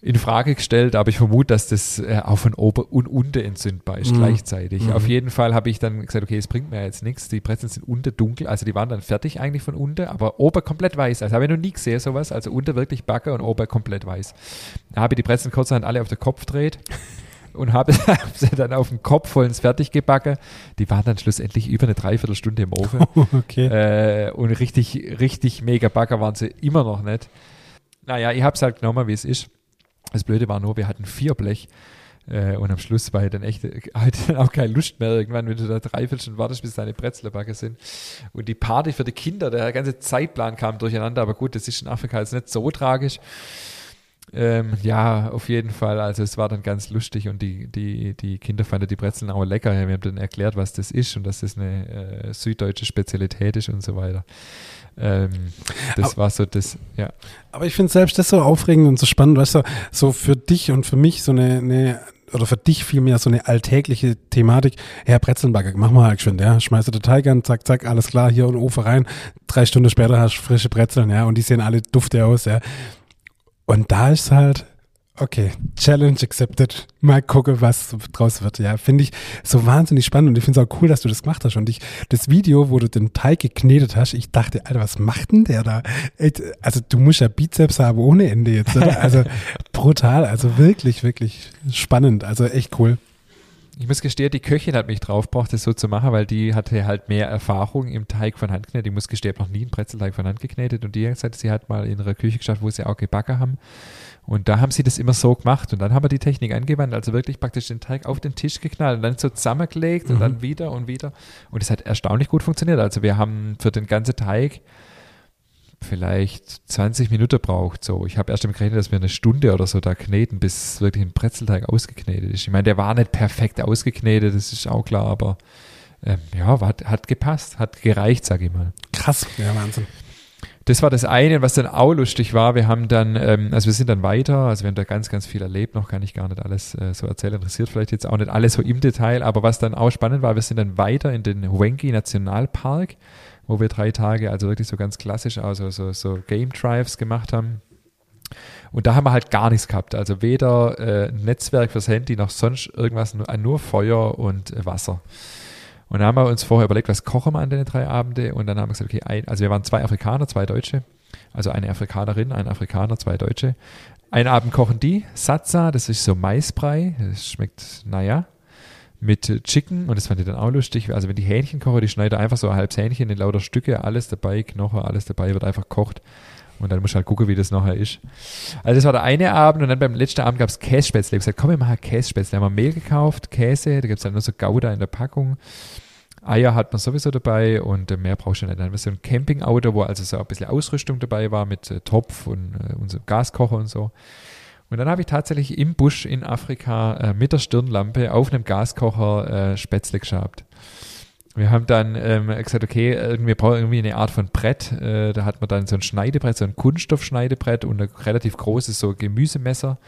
in Frage gestellt, aber ich vermute, dass das äh, auch von oben und unten entzündbar ist
Mhm.
gleichzeitig.
Mhm.
Auf jeden Fall habe ich dann gesagt, okay, es bringt mir jetzt nichts. Die Brezeln sind unten dunkel, also die waren dann fertig eigentlich von unten, aber oben komplett weiß. Also habe ich noch nie gesehen sowas. Also unten wirklich Backe und oben komplett weiß. Da habe ich die Brezeln kurzerhand alle auf den Kopf gedreht und habe hab sie dann auf den Kopf vollends fertig gebacken. Die waren dann schlussendlich über eine Dreiviertelstunde im Ofen.
Okay.
äh, und richtig, richtig mega Backer waren sie immer noch nicht. Naja, ich habe es halt genommen, wie es ist. Das Blöde war nur, wir hatten vier Blech. Äh, und am Schluss war ich dann echt halt auch keine Lust mehr irgendwann, wenn du da dreiviertel Stunden wartest, bis deine Brezelbacke sind. Und die Party für die Kinder, der ganze Zeitplan kam durcheinander, aber gut, das ist in Afrika jetzt nicht so tragisch. Ähm, ja, auf jeden Fall. Also es war dann ganz lustig und die, die, die Kinder fanden die Brezeln auch lecker. Wir haben dann erklärt, was das ist und dass das eine äh, süddeutsche Spezialität ist und so weiter. Ähm, das
Aber-
war so das, ja.
Aber ich finde selbst das so aufregend und so spannend, weißt du, so für dich und für mich so eine, eine oder für dich vielmehr so eine alltägliche Thematik. Herr Brezelnbacker, mach mal halt geschwind, ja. Schmeißt du den Teig an, zack, zack, alles klar, hier in den Ofen rein. Drei Stunden später hast du frische Brezeln, ja, und die sehen alle dufte aus, ja. Und da ist halt, okay, Challenge accepted. Mal gucken, was draus wird. Ja, finde ich so wahnsinnig spannend und ich finde es auch cool, dass du das gemacht hast. Und ich, das Video, wo du den Teig geknetet hast, ich dachte, Alter, was macht denn der da? Also du musst ja Bizeps haben ohne Ende jetzt, oder? Also brutal, also wirklich, wirklich spannend. Also echt cool.
Ich muss gestehen, die Köchin hat mich draufgebracht, das so zu machen, weil die hatte halt mehr Erfahrung im Teig von Hand geknetet. Ich muss gestehen, ich habe noch nie einen Brezelteig von Hand geknetet und die hat gesagt, sie hat mal in ihrer Küche geschafft, wo sie auch gebacken haben. Und da haben sie das immer so gemacht und dann haben wir die Technik angewandt, also wirklich praktisch den Teig auf den Tisch geknallt und dann so zusammengelegt und
Mhm.
dann wieder und wieder. Und es hat erstaunlich gut funktioniert. Also wir haben für den ganzen Teig vielleicht 20 Minuten braucht. So, ich habe erst damit gerechnet, dass wir eine Stunde oder so da kneten, bis wirklich ein Brezelteig ausgeknetet ist. Ich meine, der war nicht perfekt ausgeknetet, das ist auch klar, aber ähm, ja, hat, hat gepasst, hat gereicht, sage ich mal.
Krass. Ja, Wahnsinn.
Das war das eine, was dann auch lustig war. Wir haben dann, ähm, also wir sind dann weiter, also wir haben da ganz, ganz viel erlebt, noch kann ich gar nicht alles äh, so erzählen, interessiert vielleicht jetzt auch nicht alles so im Detail, aber was dann auch spannend war, wir sind dann weiter in den Huengi Nationalpark, wo wir drei Tage, also wirklich so ganz klassisch, also so, so Game Drives gemacht haben. Und da haben wir halt gar nichts gehabt. Also weder äh, Netzwerk fürs Handy noch sonst irgendwas, nur, nur Feuer und äh, Wasser. Und dann haben wir uns vorher überlegt, was kochen wir an den drei Abende. Und dann haben wir gesagt, okay, ein, also wir waren zwei Afrikaner, zwei Deutsche. Also eine Afrikanerin, ein Afrikaner, zwei Deutsche. Einen Abend kochen die Satsa, das ist so Maisbrei. Das schmeckt, naja, mit Chicken und das fand ich dann auch lustig. Also wenn die Hähnchen kochen, die schneide einfach so ein halbes Hähnchen in lauter Stücke, alles dabei, Knochen, alles dabei, wird einfach gekocht. Und dann musst du halt gucken, wie das nachher ist. Also das war der eine Abend und dann beim letzten Abend gab es Kässpätzle. Ich habe gesagt, komm, wir machen Kässpätzle. Da haben wir Mehl gekauft, Käse, da gibt es dann nur so Gouda in der Packung. Eier hat man sowieso dabei und mehr brauchst du nicht. Dann haben wir so ein Campingauto, wo also so ein bisschen Ausrüstung dabei war mit äh, Topf und, äh, so Gaskocher und so. Und dann habe ich tatsächlich im Busch in Afrika äh, mit der Stirnlampe auf einem Gaskocher äh, Spätzle geschabt. Wir haben dann ähm, gesagt, okay, irgendwie brauchen irgendwie eine Art von Brett. Äh, da hat man dann so ein Schneidebrett, so ein Kunststoffschneidebrett und ein relativ großes so Gemüsemesser.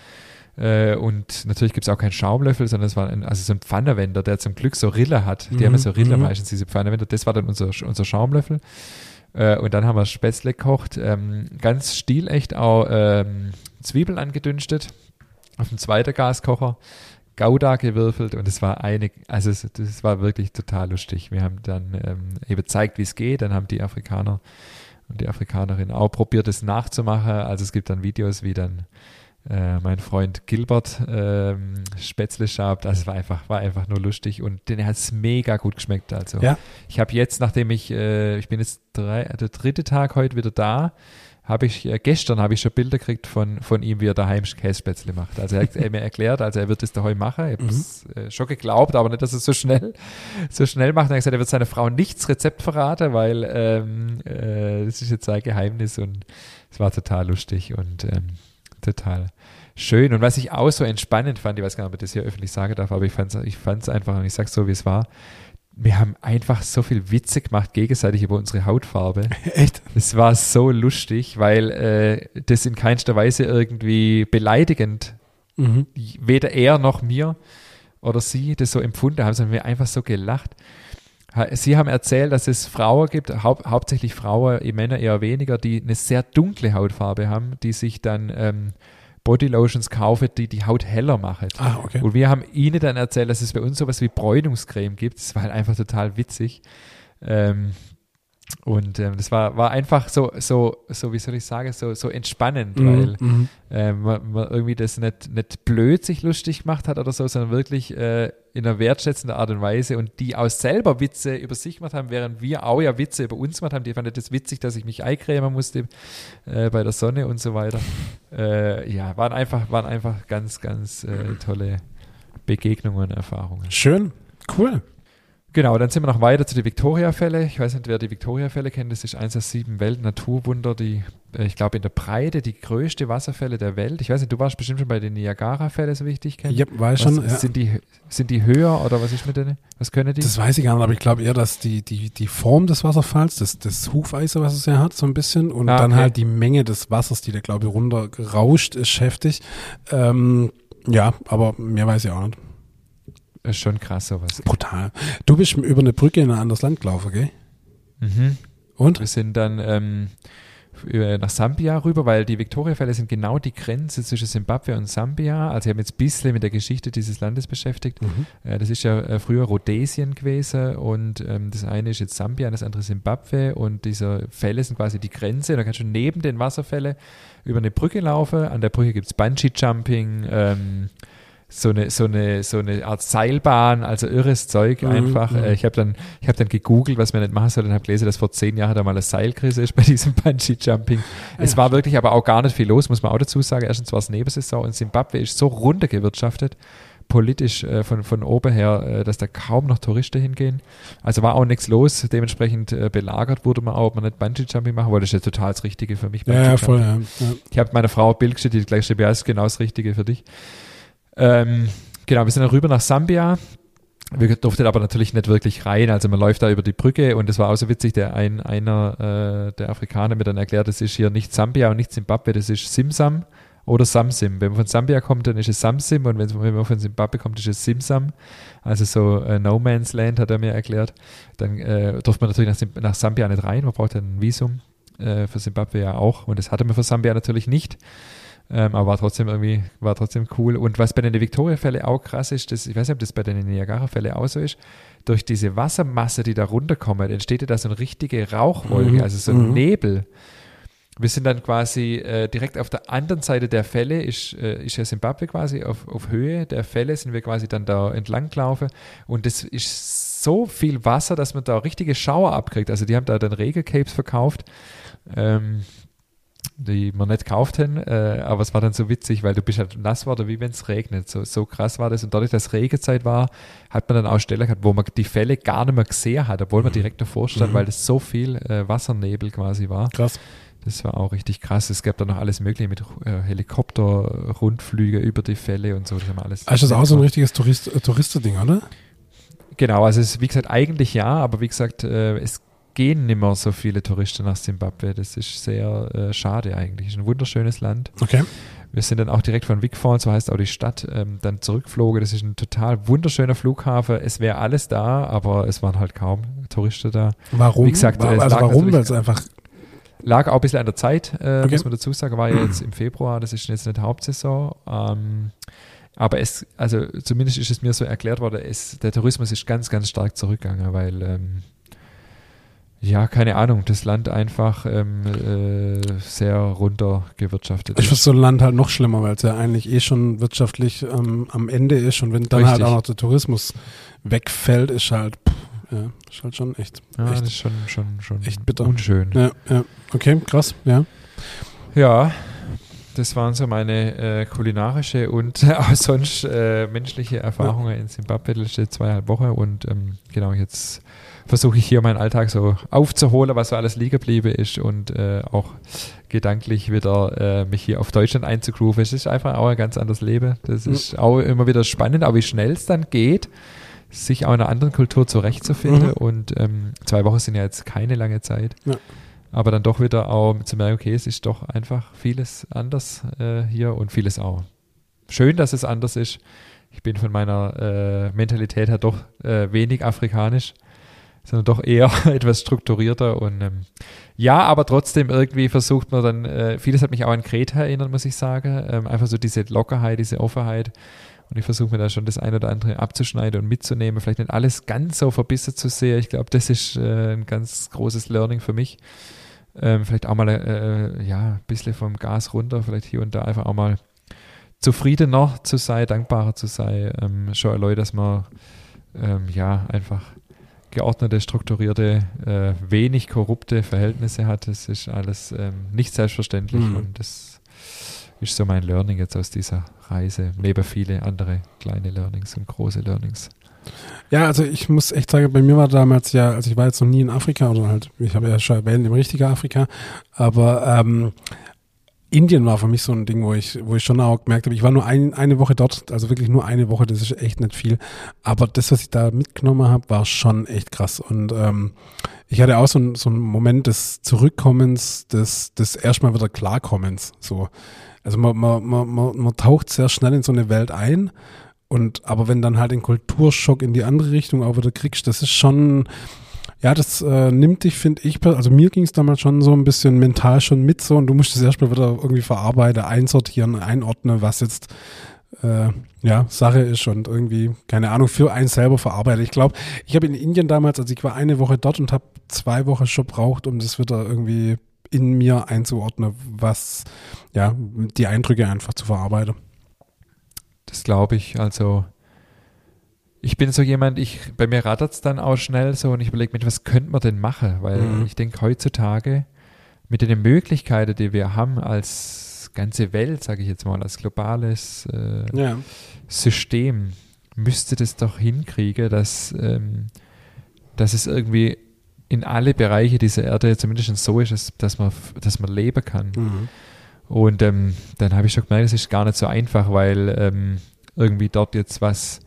Äh, und natürlich gibt es auch keinen Schaumlöffel, sondern es war ein, also so ein Pfannewender, der zum Glück so Rille hat. Die
Mhm,
haben ja so Rille
mhm.
meistens, diese Pfannewender. Das war dann unser, unser Schaumlöffel. Äh, und dann haben wir Spätzle gekocht. Ähm, ganz stilecht auch ähm, Zwiebeln angedünstet auf dem zweiten Gaskocher. Gouda gewürfelt und es war eine, also es, das war wirklich total lustig. Wir haben dann ähm, eben gezeigt, wie es geht. Dann haben die Afrikaner und die Afrikanerin auch probiert, es nachzumachen. Also es gibt dann Videos, wie dann äh, mein Freund Gilbert ähm, Spätzle schabt. Also es war einfach, war einfach nur lustig und den hat es mega gut geschmeckt. Also
Ja.
ich habe jetzt, nachdem ich, äh, ich bin jetzt drei, der dritte Tag heute wieder da, habe ich, äh, gestern habe ich schon Bilder gekriegt von, von ihm, wie er daheim Kässpätzle macht. Also er hat er mir erklärt, also er wird es daheim machen. Ich habe es äh, schon geglaubt, aber nicht, dass er es so schnell, so schnell macht. Er hat gesagt, er wird seiner Frau nichts Rezept verraten, weil ähm, äh, das ist jetzt sein Geheimnis und es war total lustig und ähm, total schön. Und was ich auch so entspannend fand, ich weiß gar nicht, ob ich das hier öffentlich sagen darf, aber ich fand es ich fand's einfach, und ich sage so, wie es war, wir haben einfach so viel Witze gemacht gegenseitig über unsere Hautfarbe.
Echt?
Es war so lustig, weil äh, das in keinster Weise irgendwie beleidigend,
Mhm.
weder er noch mir oder sie das so empfunden haben, sondern wir einfach so gelacht. Sie haben erzählt, dass es Frauen gibt, hau hauptsächlich Frauen, eh Männer eher weniger, die eine sehr dunkle Hautfarbe haben, die sich dann ähm, Bodylotions kaufen, die die Haut heller machen.
Ah, okay.
Und wir haben ihnen dann erzählt, dass es bei uns sowas wie Bräunungscreme gibt. Das war halt einfach total witzig. Ähm, und ähm, das war, war einfach so, so, so, wie soll ich sagen, so, so entspannend, weil
Mhm. Mhm.
ähm, man, man irgendwie das nicht, nicht blöd sich lustig gemacht hat oder so, sondern wirklich äh, in einer wertschätzenden Art und Weise und die auch selber Witze über sich gemacht haben, während wir auch ja Witze über uns gemacht haben. Die fanden das witzig, dass ich mich eincremen musste äh, bei der Sonne und so weiter. Äh, ja, waren einfach, waren einfach ganz, ganz äh, tolle Begegnungen und Erfahrungen.
Schön. Cool.
Genau, dann sind wir noch weiter zu den Victoria-Fälle. Ich weiß nicht, wer die Victoria-Fälle kennt. Das ist eins der sieben Weltnaturwunder, die, äh, ich glaube, in der Breite die größte Wasserfälle der Welt. Ich weiß nicht, du warst bestimmt schon bei den Niagara-Fällen, so wie ich dich kenne.
Ja, war ich
Was,
schon. Ja.
sind, die, sind die höher oder was ist mit denen? Was können die?
Das weiß ich gar nicht, aber ich glaube eher, dass die, die, die Form des Wasserfalls, das, das Hufeise, was es ja hat, so ein bisschen, und
Ah,
dann
okay.
halt die Menge des Wassers, die da, glaube ich, runtergerauscht ist, heftig. Ähm, ja, aber mehr weiß ich auch nicht.
Ist schon krass sowas.
Brutal. Du bist über eine Brücke in ein anderes Land gelaufen, gell?
Mhm.
Und?
Wir sind dann ähm, äh, nach Sambia rüber, weil die Victoria-Fälle sind genau die Grenze zwischen Simbabwe und Sambia. Also ich habe jetzt ein bisschen mit der Geschichte dieses Landes beschäftigt.
Mhm.
Äh, das ist ja äh, früher Rhodesien gewesen und ähm, das eine ist jetzt Sambia und das andere Simbabwe und diese Fälle sind quasi die Grenze. Da kannst du neben den Wasserfällen über eine Brücke laufen. An der Brücke gibt es Bungee-Jumping, ähm, so eine, so eine, so eine Art Seilbahn, also irres Zeug
Mhm,
einfach.
mhm.
Äh, ich habe dann, ich habe dann gegoogelt, was man nicht machen soll und habe gelesen, dass vor zehn Jahren da mal eine Seilkrise ist bei diesem Bungee-Jumping. es
ja.
war wirklich aber auch gar nicht viel los, muss man auch dazu sagen. Erstens war es Nebensaison und Simbabwe ist so runtergewirtschaftet, politisch äh, von, von oben her, äh, dass da kaum noch Touristen hingehen. Also war auch nichts los. Dementsprechend äh, belagert wurde man auch, ob man nicht Bungee-Jumping machen wollte. Das ist ja total das Richtige für mich.
Ja, ja, voll, ja. ja.
Ich habe meiner Frau ein Bild geschickt, die gleich schrieb, ja, ist genau das Richtige für dich. Ähm, genau, wir sind dann rüber nach Sambia. Wir durften aber natürlich nicht wirklich rein. Also man läuft da über die Brücke und es war auch so witzig, der ein, einer äh, der Afrikaner mir dann erklärt, das ist hier nicht Sambia und nicht Zimbabwe, das ist Simsam oder Samsim. Wenn man von Sambia kommt, dann ist es Samsim und wenn, man von Zimbabwe kommt, ist es Simsam. Also so äh, No Man's Land hat er mir erklärt. Dann äh, durfte man natürlich nach, nach Sambia nicht rein, man braucht ein Visum. Äh, für Zimbabwe ja auch und das hatte man für Sambia natürlich nicht. Ähm, aber war trotzdem irgendwie, war trotzdem cool. Und was bei den Victoria-Fälle auch krass ist, das, ich weiß nicht, ob das bei den Niagara-Fälle auch so ist, durch diese Wassermasse, die da runterkommt, entsteht ja da so eine richtige Rauchwolke,
Mhm,
also so ein
mhm.
Nebel. wir sind dann quasi äh, direkt auf der anderen Seite der Fälle, ist, äh, ist ja Simbabwe quasi, auf, auf Höhe der Fälle sind wir quasi dann da entlang gelaufen und das ist so viel Wasser, dass man da richtige Schauer abkriegt. Also die haben da dann Regelcapes verkauft. Ähm, die wir nicht gekauft haben, äh, aber es war dann so witzig, weil du bist halt nass geworden, wie wenn es regnet. So, so krass war das. Und dadurch, dass Regenzeit war, hat man dann auch Stellen gehabt, wo man die Fälle gar nicht mehr gesehen hat, obwohl man
Mhm.
direkt davor stand,
Mhm.
weil das so viel äh, Wassernebel quasi war.
Krass.
Das war auch richtig krass. Es gab da noch alles Mögliche mit äh, Helikopter, Rundflüge über die Fälle und so. Das haben alles.
Also das ist auch so ein richtiges Tourist, äh, Touristending, oder?
Genau, also es ist, wie gesagt, eigentlich ja, aber wie gesagt, äh, es gehen nicht mehr so viele Touristen nach Simbabwe. Das ist sehr äh, schade eigentlich. Ist ein wunderschönes Land.
Okay.
Wir sind dann auch direkt von Wigfall, so heißt auch die Stadt, ähm, dann zurückgeflogen. Das ist ein total wunderschöner Flughafen. Es wäre alles da, aber es waren halt kaum Touristen da.
Warum?
Wie gesagt,
Wa-
es
also warum? Weil es einfach
Lag auch ein bisschen an der Zeit, äh,
Okay.
muss man dazu sagen, war ja jetzt im Februar, das ist jetzt nicht Hauptsaison. Ähm, aber es, also zumindest ist es mir so erklärt worden, es, der Tourismus ist ganz, ganz stark zurückgegangen, weil ähm, ja, keine Ahnung, das Land einfach ähm, äh, sehr runtergewirtschaftet
Ich finde so ein Land halt noch schlimmer, weil es ja eigentlich eh schon wirtschaftlich ähm, am Ende ist und wenn dann halt
Richtig.
auch noch der Tourismus wegfällt, ist halt, pff, ja, ist halt schon echt,
Ja, das
echt,
ist schon, schon, schon
echt bitter.
unschön.
ja, ja, okay, krass, ja.
Ja, das waren so meine äh, kulinarische und auch sonst äh, menschliche Erfahrungen in Simbabwe die letzte zweieinhalb Wochen. Und ähm, genau, jetzt versuche ich hier meinen Alltag so aufzuholen, was so alles liegen geblieben ist und äh, auch gedanklich wieder äh, mich hier auf Deutschland einzugrooven. Es ist einfach auch ein ganz anderes Leben. Das
Mhm.
ist auch immer wieder spannend, auch wie schnell es dann geht, sich auch in einer anderen Kultur zurechtzufinden.
Mhm.
Und ähm, zwei Wochen sind ja jetzt keine lange Zeit.
Ja.
Aber dann doch wieder auch zu merken, okay, es ist doch einfach vieles anders äh, hier und vieles auch schön, dass es anders ist. Ich bin von meiner äh, Mentalität her doch äh, wenig afrikanisch, sondern doch eher etwas strukturierter und ähm, ja, aber trotzdem irgendwie versucht man dann, äh, vieles hat mich auch an Kreta erinnert, muss ich sagen, ähm, einfach so diese Lockerheit, diese Offenheit und ich versuche mir da schon das eine oder andere abzuschneiden und mitzunehmen, vielleicht nicht alles ganz so verbissen zu sehen. Ich glaube, das ist äh, ein ganz großes Learning für mich. Ähm, vielleicht auch mal äh, ja, ein bisschen vom Gas runter, vielleicht hier und da einfach auch mal zufriedener zu sein, dankbarer zu sein. Ähm, schon erläutert, dass man ähm, ja einfach geordnete, strukturierte, äh, wenig korrupte Verhältnisse hat. Das ist alles ähm, nicht selbstverständlich
Mhm.
und das ist so mein Learning jetzt aus dieser Reise, neben viele andere kleine Learnings und große Learnings.
Ja, also ich muss echt sagen, bei mir war damals ja, also ich war jetzt noch nie in Afrika oder halt, ich habe ja schon erwähnt, im richtigen Afrika, aber ähm, Indien war für mich so ein Ding, wo ich, wo ich schon auch gemerkt habe, ich war nur ein, eine Woche dort, also wirklich nur eine Woche, das ist echt nicht viel. Aber das, was ich da mitgenommen habe, war schon echt krass. Und ähm, ich hatte auch so, so einen Moment des Zurückkommens, des, des erstmal wieder Klarkommens. So. Also man, man, man, man, man taucht sehr schnell in so eine Welt ein. Und aber wenn dann halt den Kulturschock in die andere Richtung auch wieder kriegst, das ist schon, ja, das äh, nimmt dich, finde ich, also mir ging es damals schon so ein bisschen mental schon mit so und du musst es erstmal wieder irgendwie verarbeiten, einsortieren, einordnen, was jetzt äh, ja, Sache ist und irgendwie, keine Ahnung, für einen selber verarbeitet. Ich glaube, ich habe in Indien damals, also ich war eine Woche dort und habe zwei Wochen schon braucht, um das wieder irgendwie in mir einzuordnen, was, ja, die Eindrücke einfach zu verarbeiten.
Das glaube ich. Also ich bin so jemand, ich, bei mir rattert es dann auch schnell so und ich überlege mir, was könnte man denn machen? Weil
Mhm.
ich denke heutzutage mit den Möglichkeiten, die wir haben als ganze Welt, sage ich jetzt mal, als globales äh,
Ja.
System, müsste das doch hinkriegen, dass, ähm, dass es irgendwie in alle Bereiche dieser Erde zumindest so ist, dass, dass, man, dass man leben kann.
Mhm.
Und ähm, dann habe ich schon gemerkt, es ist gar nicht so einfach, weil ähm, irgendwie dort jetzt was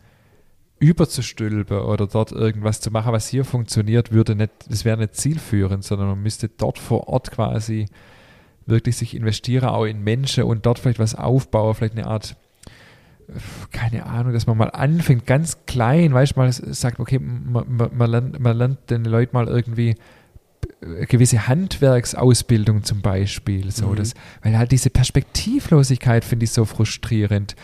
überzustülpen oder dort irgendwas zu machen, was hier funktioniert, würde nicht, das wäre nicht zielführend, sondern man müsste dort vor Ort quasi wirklich sich investieren, auch in Menschen und dort vielleicht was aufbauen, vielleicht eine Art, keine Ahnung, dass man mal anfängt, ganz klein, weißt du, mal sagt, okay, man, man, man, lernt, man lernt den Leuten mal irgendwie gewisse Handwerksausbildung zum Beispiel, so
Mhm.
das, weil halt diese Perspektivlosigkeit finde ich so frustrierend.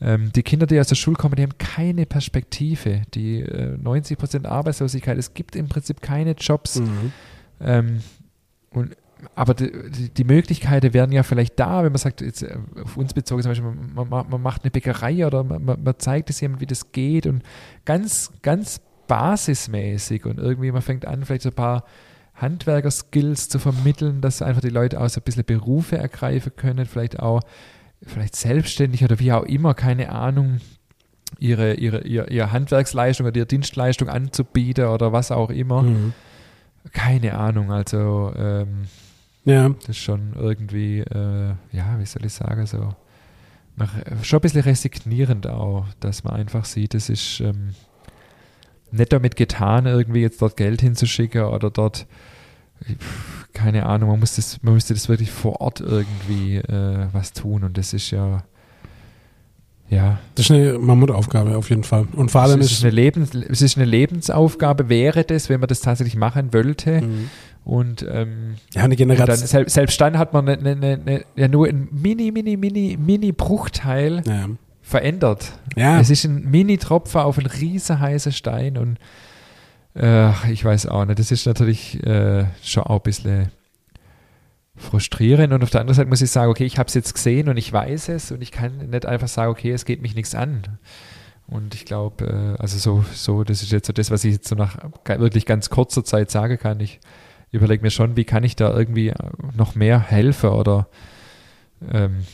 Ähm, die Kinder, die aus der Schule kommen, die haben keine Perspektive. Die äh, 90% Arbeitslosigkeit, es gibt im Prinzip keine Jobs.
Mhm.
Ähm, und aber die, die, die, Möglichkeiten wären ja vielleicht da, wenn man sagt, jetzt äh, auf uns bezogen zum Beispiel, man, man, man macht eine Bäckerei oder man, man zeigt es jemandem, wie das geht und ganz, ganz basismäßig und irgendwie man fängt an, vielleicht so ein paar Handwerker-Skills zu vermitteln, dass einfach die Leute auch so ein bisschen Berufe ergreifen können, vielleicht auch vielleicht selbstständig oder wie auch immer, keine Ahnung, ihre, ihre, ihre, ihre Handwerksleistung oder ihre Dienstleistung anzubieten oder was auch immer. Mhm. Keine Ahnung, also ähm, ja. das ist schon irgendwie, äh, ja, wie soll ich sagen, so nach, schon ein bisschen resignierend auch, dass man einfach sieht, es ist ähm, nicht damit getan, irgendwie jetzt dort Geld hinzuschicken oder dort, keine Ahnung, man, muss das, man müsste das wirklich vor Ort irgendwie äh, was tun und das ist ja, ja.
Das ist eine Mammutaufgabe auf jeden Fall. Und vor allem
es ist, eine Lebens, es ist eine Lebensaufgabe, wäre das, wenn man das tatsächlich machen wollte. Mhm. Und, ähm,
ja, eine Generation.
Dann, selbst, selbst dann hat man eine, eine, eine, ja nur ein mini, mini, mini, mini Bruchteil ja verändert. Ja. Es ist ein Mini-Tropfer auf einen riesen heißen Stein und äh, ich weiß auch nicht, das ist natürlich äh, schon auch ein bisschen frustrierend und auf der anderen Seite muss ich sagen, okay, ich habe es jetzt gesehen und ich weiß es und ich kann nicht einfach sagen, okay, es geht mich nichts an. Und ich glaube, äh, also so, so, das ist jetzt so das, was ich jetzt so nach wirklich ganz kurzer Zeit sagen kann. Ich überlege mir schon, wie kann ich da irgendwie noch mehr helfen oder ähm,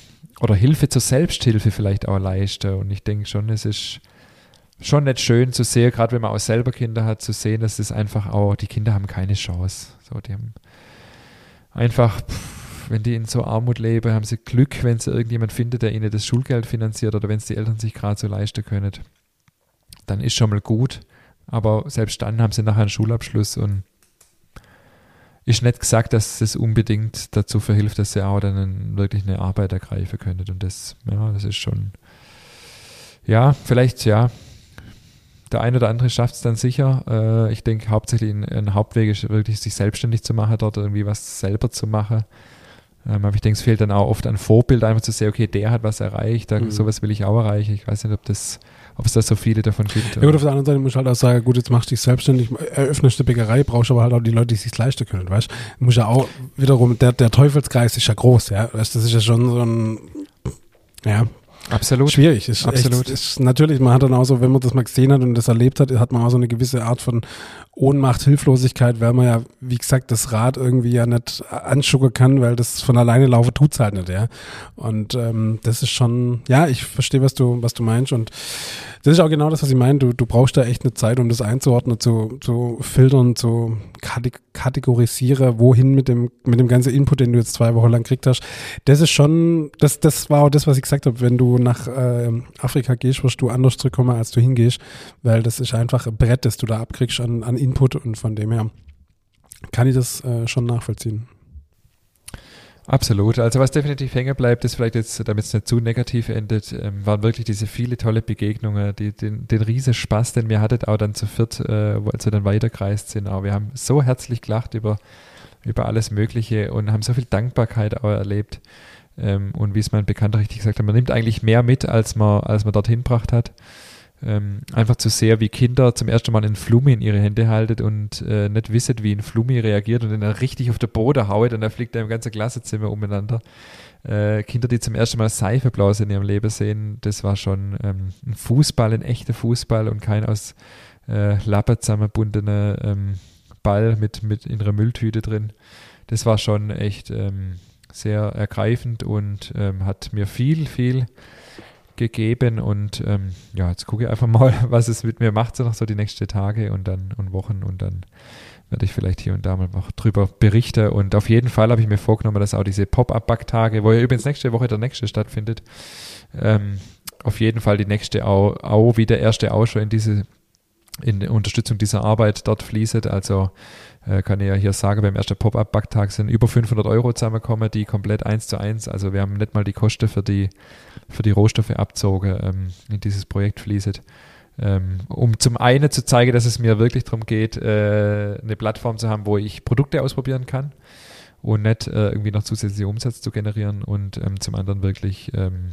oder Hilfe zur Selbsthilfe vielleicht auch leisten. Und ich denke schon, es ist schon nicht schön zu sehen, gerade wenn man auch selber Kinder hat, zu sehen, dass es einfach auch, die Kinder haben keine Chance. So, die haben einfach, pff, wenn die in so Armut leben, haben sie Glück, wenn sie irgendjemand findet, der ihnen das Schulgeld finanziert oder wenn es die Eltern sich gerade so leisten können. Dann ist schon mal gut. Aber selbst dann haben sie nachher einen Schulabschluss und ist nicht gesagt, dass es unbedingt dazu verhilft, dass sie auch dann wirklich eine Arbeit ergreifen können. Und das, ja, das ist schon, ja, vielleicht, ja, der eine oder andere schafft es dann sicher. Äh, ich denke, hauptsächlich ein, Hauptweg ist wirklich, sich selbstständig zu machen, dort irgendwie was selber zu machen. Ähm, aber ich denke, es fehlt dann auch oft ein Vorbild, einfach zu sehen, okay, der hat was erreicht, da, mhm. sowas will ich auch erreichen. Ich weiß nicht, ob das ob es da so viele davon gibt.
Ja gut, auf der anderen Seite muss ich halt auch sagen, gut, jetzt machst du dich selbstständig, eröffnest eine Bäckerei, brauchst aber halt auch die Leute, die sich leisten können, weißt du? Muss ja auch wiederum, der, der Teufelskreis ist ja groß, ja, weißt das ist ja schon so ein, ja,
Absolut.
Schwierig. Ist Absolut. Echt, ist natürlich, man hat dann auch so, wenn man das mal gesehen hat und das erlebt hat, hat man auch so eine gewisse Art von Ohnmacht, Hilflosigkeit, weil man ja, wie gesagt, das Rad irgendwie ja nicht anschucken kann, weil das von alleine laufen tut's halt nicht, ja. Und ähm, das ist schon, ja, ich verstehe, was du, was du meinst und das ist auch genau das, was ich meine. Du, du brauchst da echt eine Zeit, um das einzuordnen, zu, zu filtern, zu kategorisieren, wohin mit dem, mit dem ganzen Input, den du jetzt zwei Wochen lang gekriegt hast. Das ist schon, das, das war auch das, was ich gesagt habe. Wenn du nach äh, Afrika gehst, wirst du anders zurückkommen, als du hingehst, weil das ist einfach ein Brett, das du da abkriegst an, an Input und von dem her kann ich das äh, schon nachvollziehen.
Absolut. Also was definitiv hängen bleibt, ist vielleicht jetzt, damit es nicht zu negativ endet, ähm, waren wirklich diese viele tolle Begegnungen, die, den, den riesen Spaß, den wir hattet, auch dann zu viert, äh, als wir dann weitergereist sind. Auch wir haben so herzlich gelacht über, über alles Mögliche und haben so viel Dankbarkeit auch erlebt. Ähm, und wie es mein Bekannter richtig gesagt hat, man nimmt eigentlich mehr mit, als man, als man dorthin gebracht hat ähm, einfach zu sehr, wie Kinder zum ersten Mal einen Flummi in ihre Hände halten und äh, nicht wissen, wie ein Flummi reagiert und den dann richtig auf den Boden haut und dann fliegt er im ganzen Klassenzimmer umeinander. Äh, Kinder, die zum ersten Mal Seifeblaus in ihrem Leben sehen, das war schon ähm, ein Fußball, ein echter Fußball und kein aus äh, Lappen zusammengebundener ähm, Ball mit, mit in einer Mülltüte drin. Das war schon echt ähm, sehr ergreifend und ähm, hat mir viel, viel gegeben und ähm, ja, jetzt gucke ich einfach mal, was es mit mir macht, so noch so die nächsten Tage und dann und Wochen und dann werde ich vielleicht hier und da mal noch drüber berichten und auf jeden Fall habe ich mir vorgenommen, dass auch diese Pop-Up-Backtage, wo ja übrigens nächste Woche der nächste stattfindet, ähm, auf jeden Fall die nächste auch, auch wie der erste auch schon in diese in Unterstützung dieser Arbeit dort fließt. Also äh, kann ich ja hier sagen, beim ersten Pop-Up-Backtag sind über 500 Euro zusammengekommen, die komplett eins zu eins, also wir haben nicht mal die Kosten für die, für die Rohstoffe abzogen, ähm, in dieses Projekt fließt. Ähm, um zum einen zu zeigen, dass es mir wirklich darum geht, äh, eine Plattform zu haben, wo ich Produkte ausprobieren kann und nicht äh, irgendwie noch zusätzlichen Umsatz zu generieren und ähm, zum anderen wirklich ähm,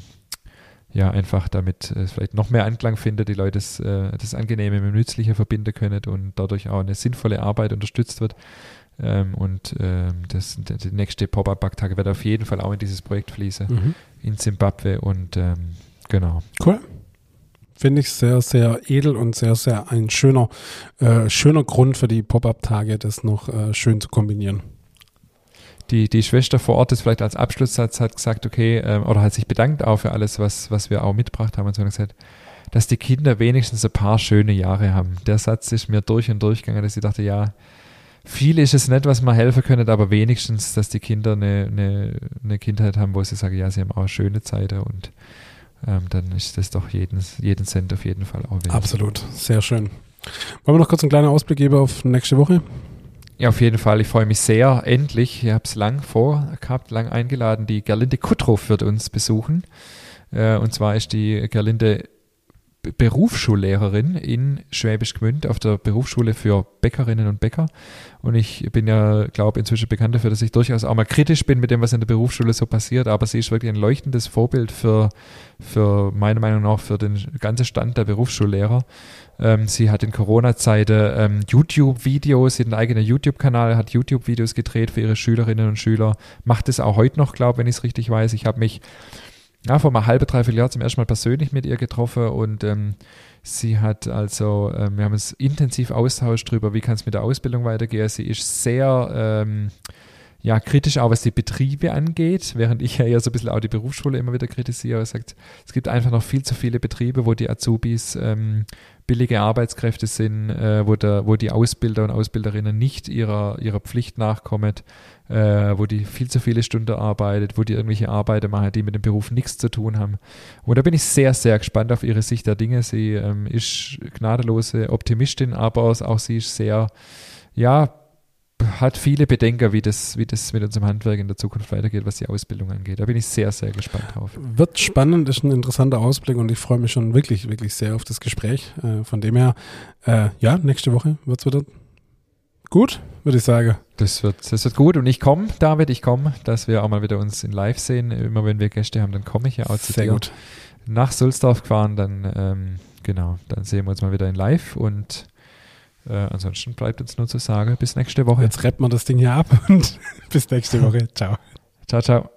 ja, einfach damit es vielleicht noch mehr Anklang findet, die Leute das, äh, das Angenehme mit dem Nützlichen verbinden können und dadurch auch eine sinnvolle Arbeit unterstützt wird. Ähm, und ähm, das, die nächste Pop-Up-Backtage wird auf jeden Fall auch in dieses Projekt fließen,
Mhm.
in Zimbabwe. Und ähm, genau.
Cool. Finde ich sehr, sehr edel und sehr, sehr ein schöner, äh, schöner Grund für die Pop-Up-Tage, das noch äh, schön zu kombinieren.
Die, die Schwester vor Ort ist vielleicht als Abschlusssatz hat gesagt, okay, ähm, oder hat sich bedankt auch für alles, was, was wir auch mitgebracht haben und so und gesagt, dass die Kinder wenigstens ein paar schöne Jahre haben. Der Satz ist mir durch und durch gegangen, dass ich dachte, ja, viel ist es nicht, was man helfen können, aber wenigstens, dass die Kinder eine, eine, eine Kindheit haben, wo sie sagen, ja, sie haben auch schöne Zeiten und ähm, dann ist das doch jeden, jeden Cent auf jeden Fall auch wert.
Absolut. Sehr schön. Wollen wir noch kurz einen kleinen Ausblick geben auf nächste Woche?
Ja, auf jeden Fall. Ich freue mich sehr. Endlich, ich habe es lang vorgehabt, lang eingeladen. Die Gerlinde Kuttrow wird uns besuchen. Äh, und zwar ist die Gerlinde Berufsschullehrerin in Schwäbisch Gmünd auf der Berufsschule für Bäckerinnen und Bäcker. Und ich bin ja, glaube inzwischen bekannt dafür, dass ich durchaus auch mal kritisch bin mit dem, was in der Berufsschule so passiert. Aber sie ist wirklich ein leuchtendes Vorbild für, für meiner Meinung nach, für den ganzen Stand der Berufsschullehrer. Ähm, sie hat in Corona-Zeiten ähm, YouTube-Videos, sie hat einen eigenen YouTube-Kanal, hat YouTube-Videos gedreht für ihre Schülerinnen und Schüler, macht es auch heute noch, glaube ich, wenn ich es richtig weiß. Ich habe mich ja, vor einem halben, dreiviertel Jahr zum ersten Mal persönlich mit ihr getroffen und ähm, sie hat also, ähm, wir haben uns intensiv austauscht darüber, wie kann es mit der Ausbildung weitergehen. Sie ist sehr ähm, ja, kritisch auch, was die Betriebe angeht, während ich ja eher so ein bisschen auch die Berufsschule immer wieder kritisiere. Er sagt, es gibt einfach noch viel zu viele Betriebe, wo die Azubis ähm, billige Arbeitskräfte sind, äh, wo, der, wo die Ausbilder und Ausbilderinnen nicht ihrer, ihrer Pflicht nachkommen, äh, wo die viel zu viele Stunden arbeitet, wo die irgendwelche Arbeiten machen, die mit dem Beruf nichts zu tun haben. Und da bin ich sehr, sehr gespannt auf ihre Sicht der Dinge. Sie ähm, ist gnadenlose Optimistin, aber auch sie ist sehr, ja, hat viele Bedenker, wie das, wie das mit unserem Handwerk in der Zukunft weitergeht, was die Ausbildung angeht. Da bin ich sehr, sehr gespannt drauf.
Wird spannend, ist ein interessanter Ausblick und ich freue mich schon wirklich, wirklich sehr auf das Gespräch. Äh, von dem her, äh, ja, nächste Woche wird es wieder gut, würde ich sagen.
Das wird, das wird gut und ich komme, David, ich komme, dass wir auch mal wieder uns in Live sehen. Immer wenn wir Gäste haben, dann komme ich ja auch zu
Sehr
dir.
gut.
Nach Sulzdorf gefahren, dann ähm, genau, dann sehen wir uns mal wieder in Live und äh, ansonsten bleibt uns nur zu sagen, bis nächste Woche.
Jetzt rappt man das Ding hier ab und bis nächste Woche. Ciao.
Ciao, ciao.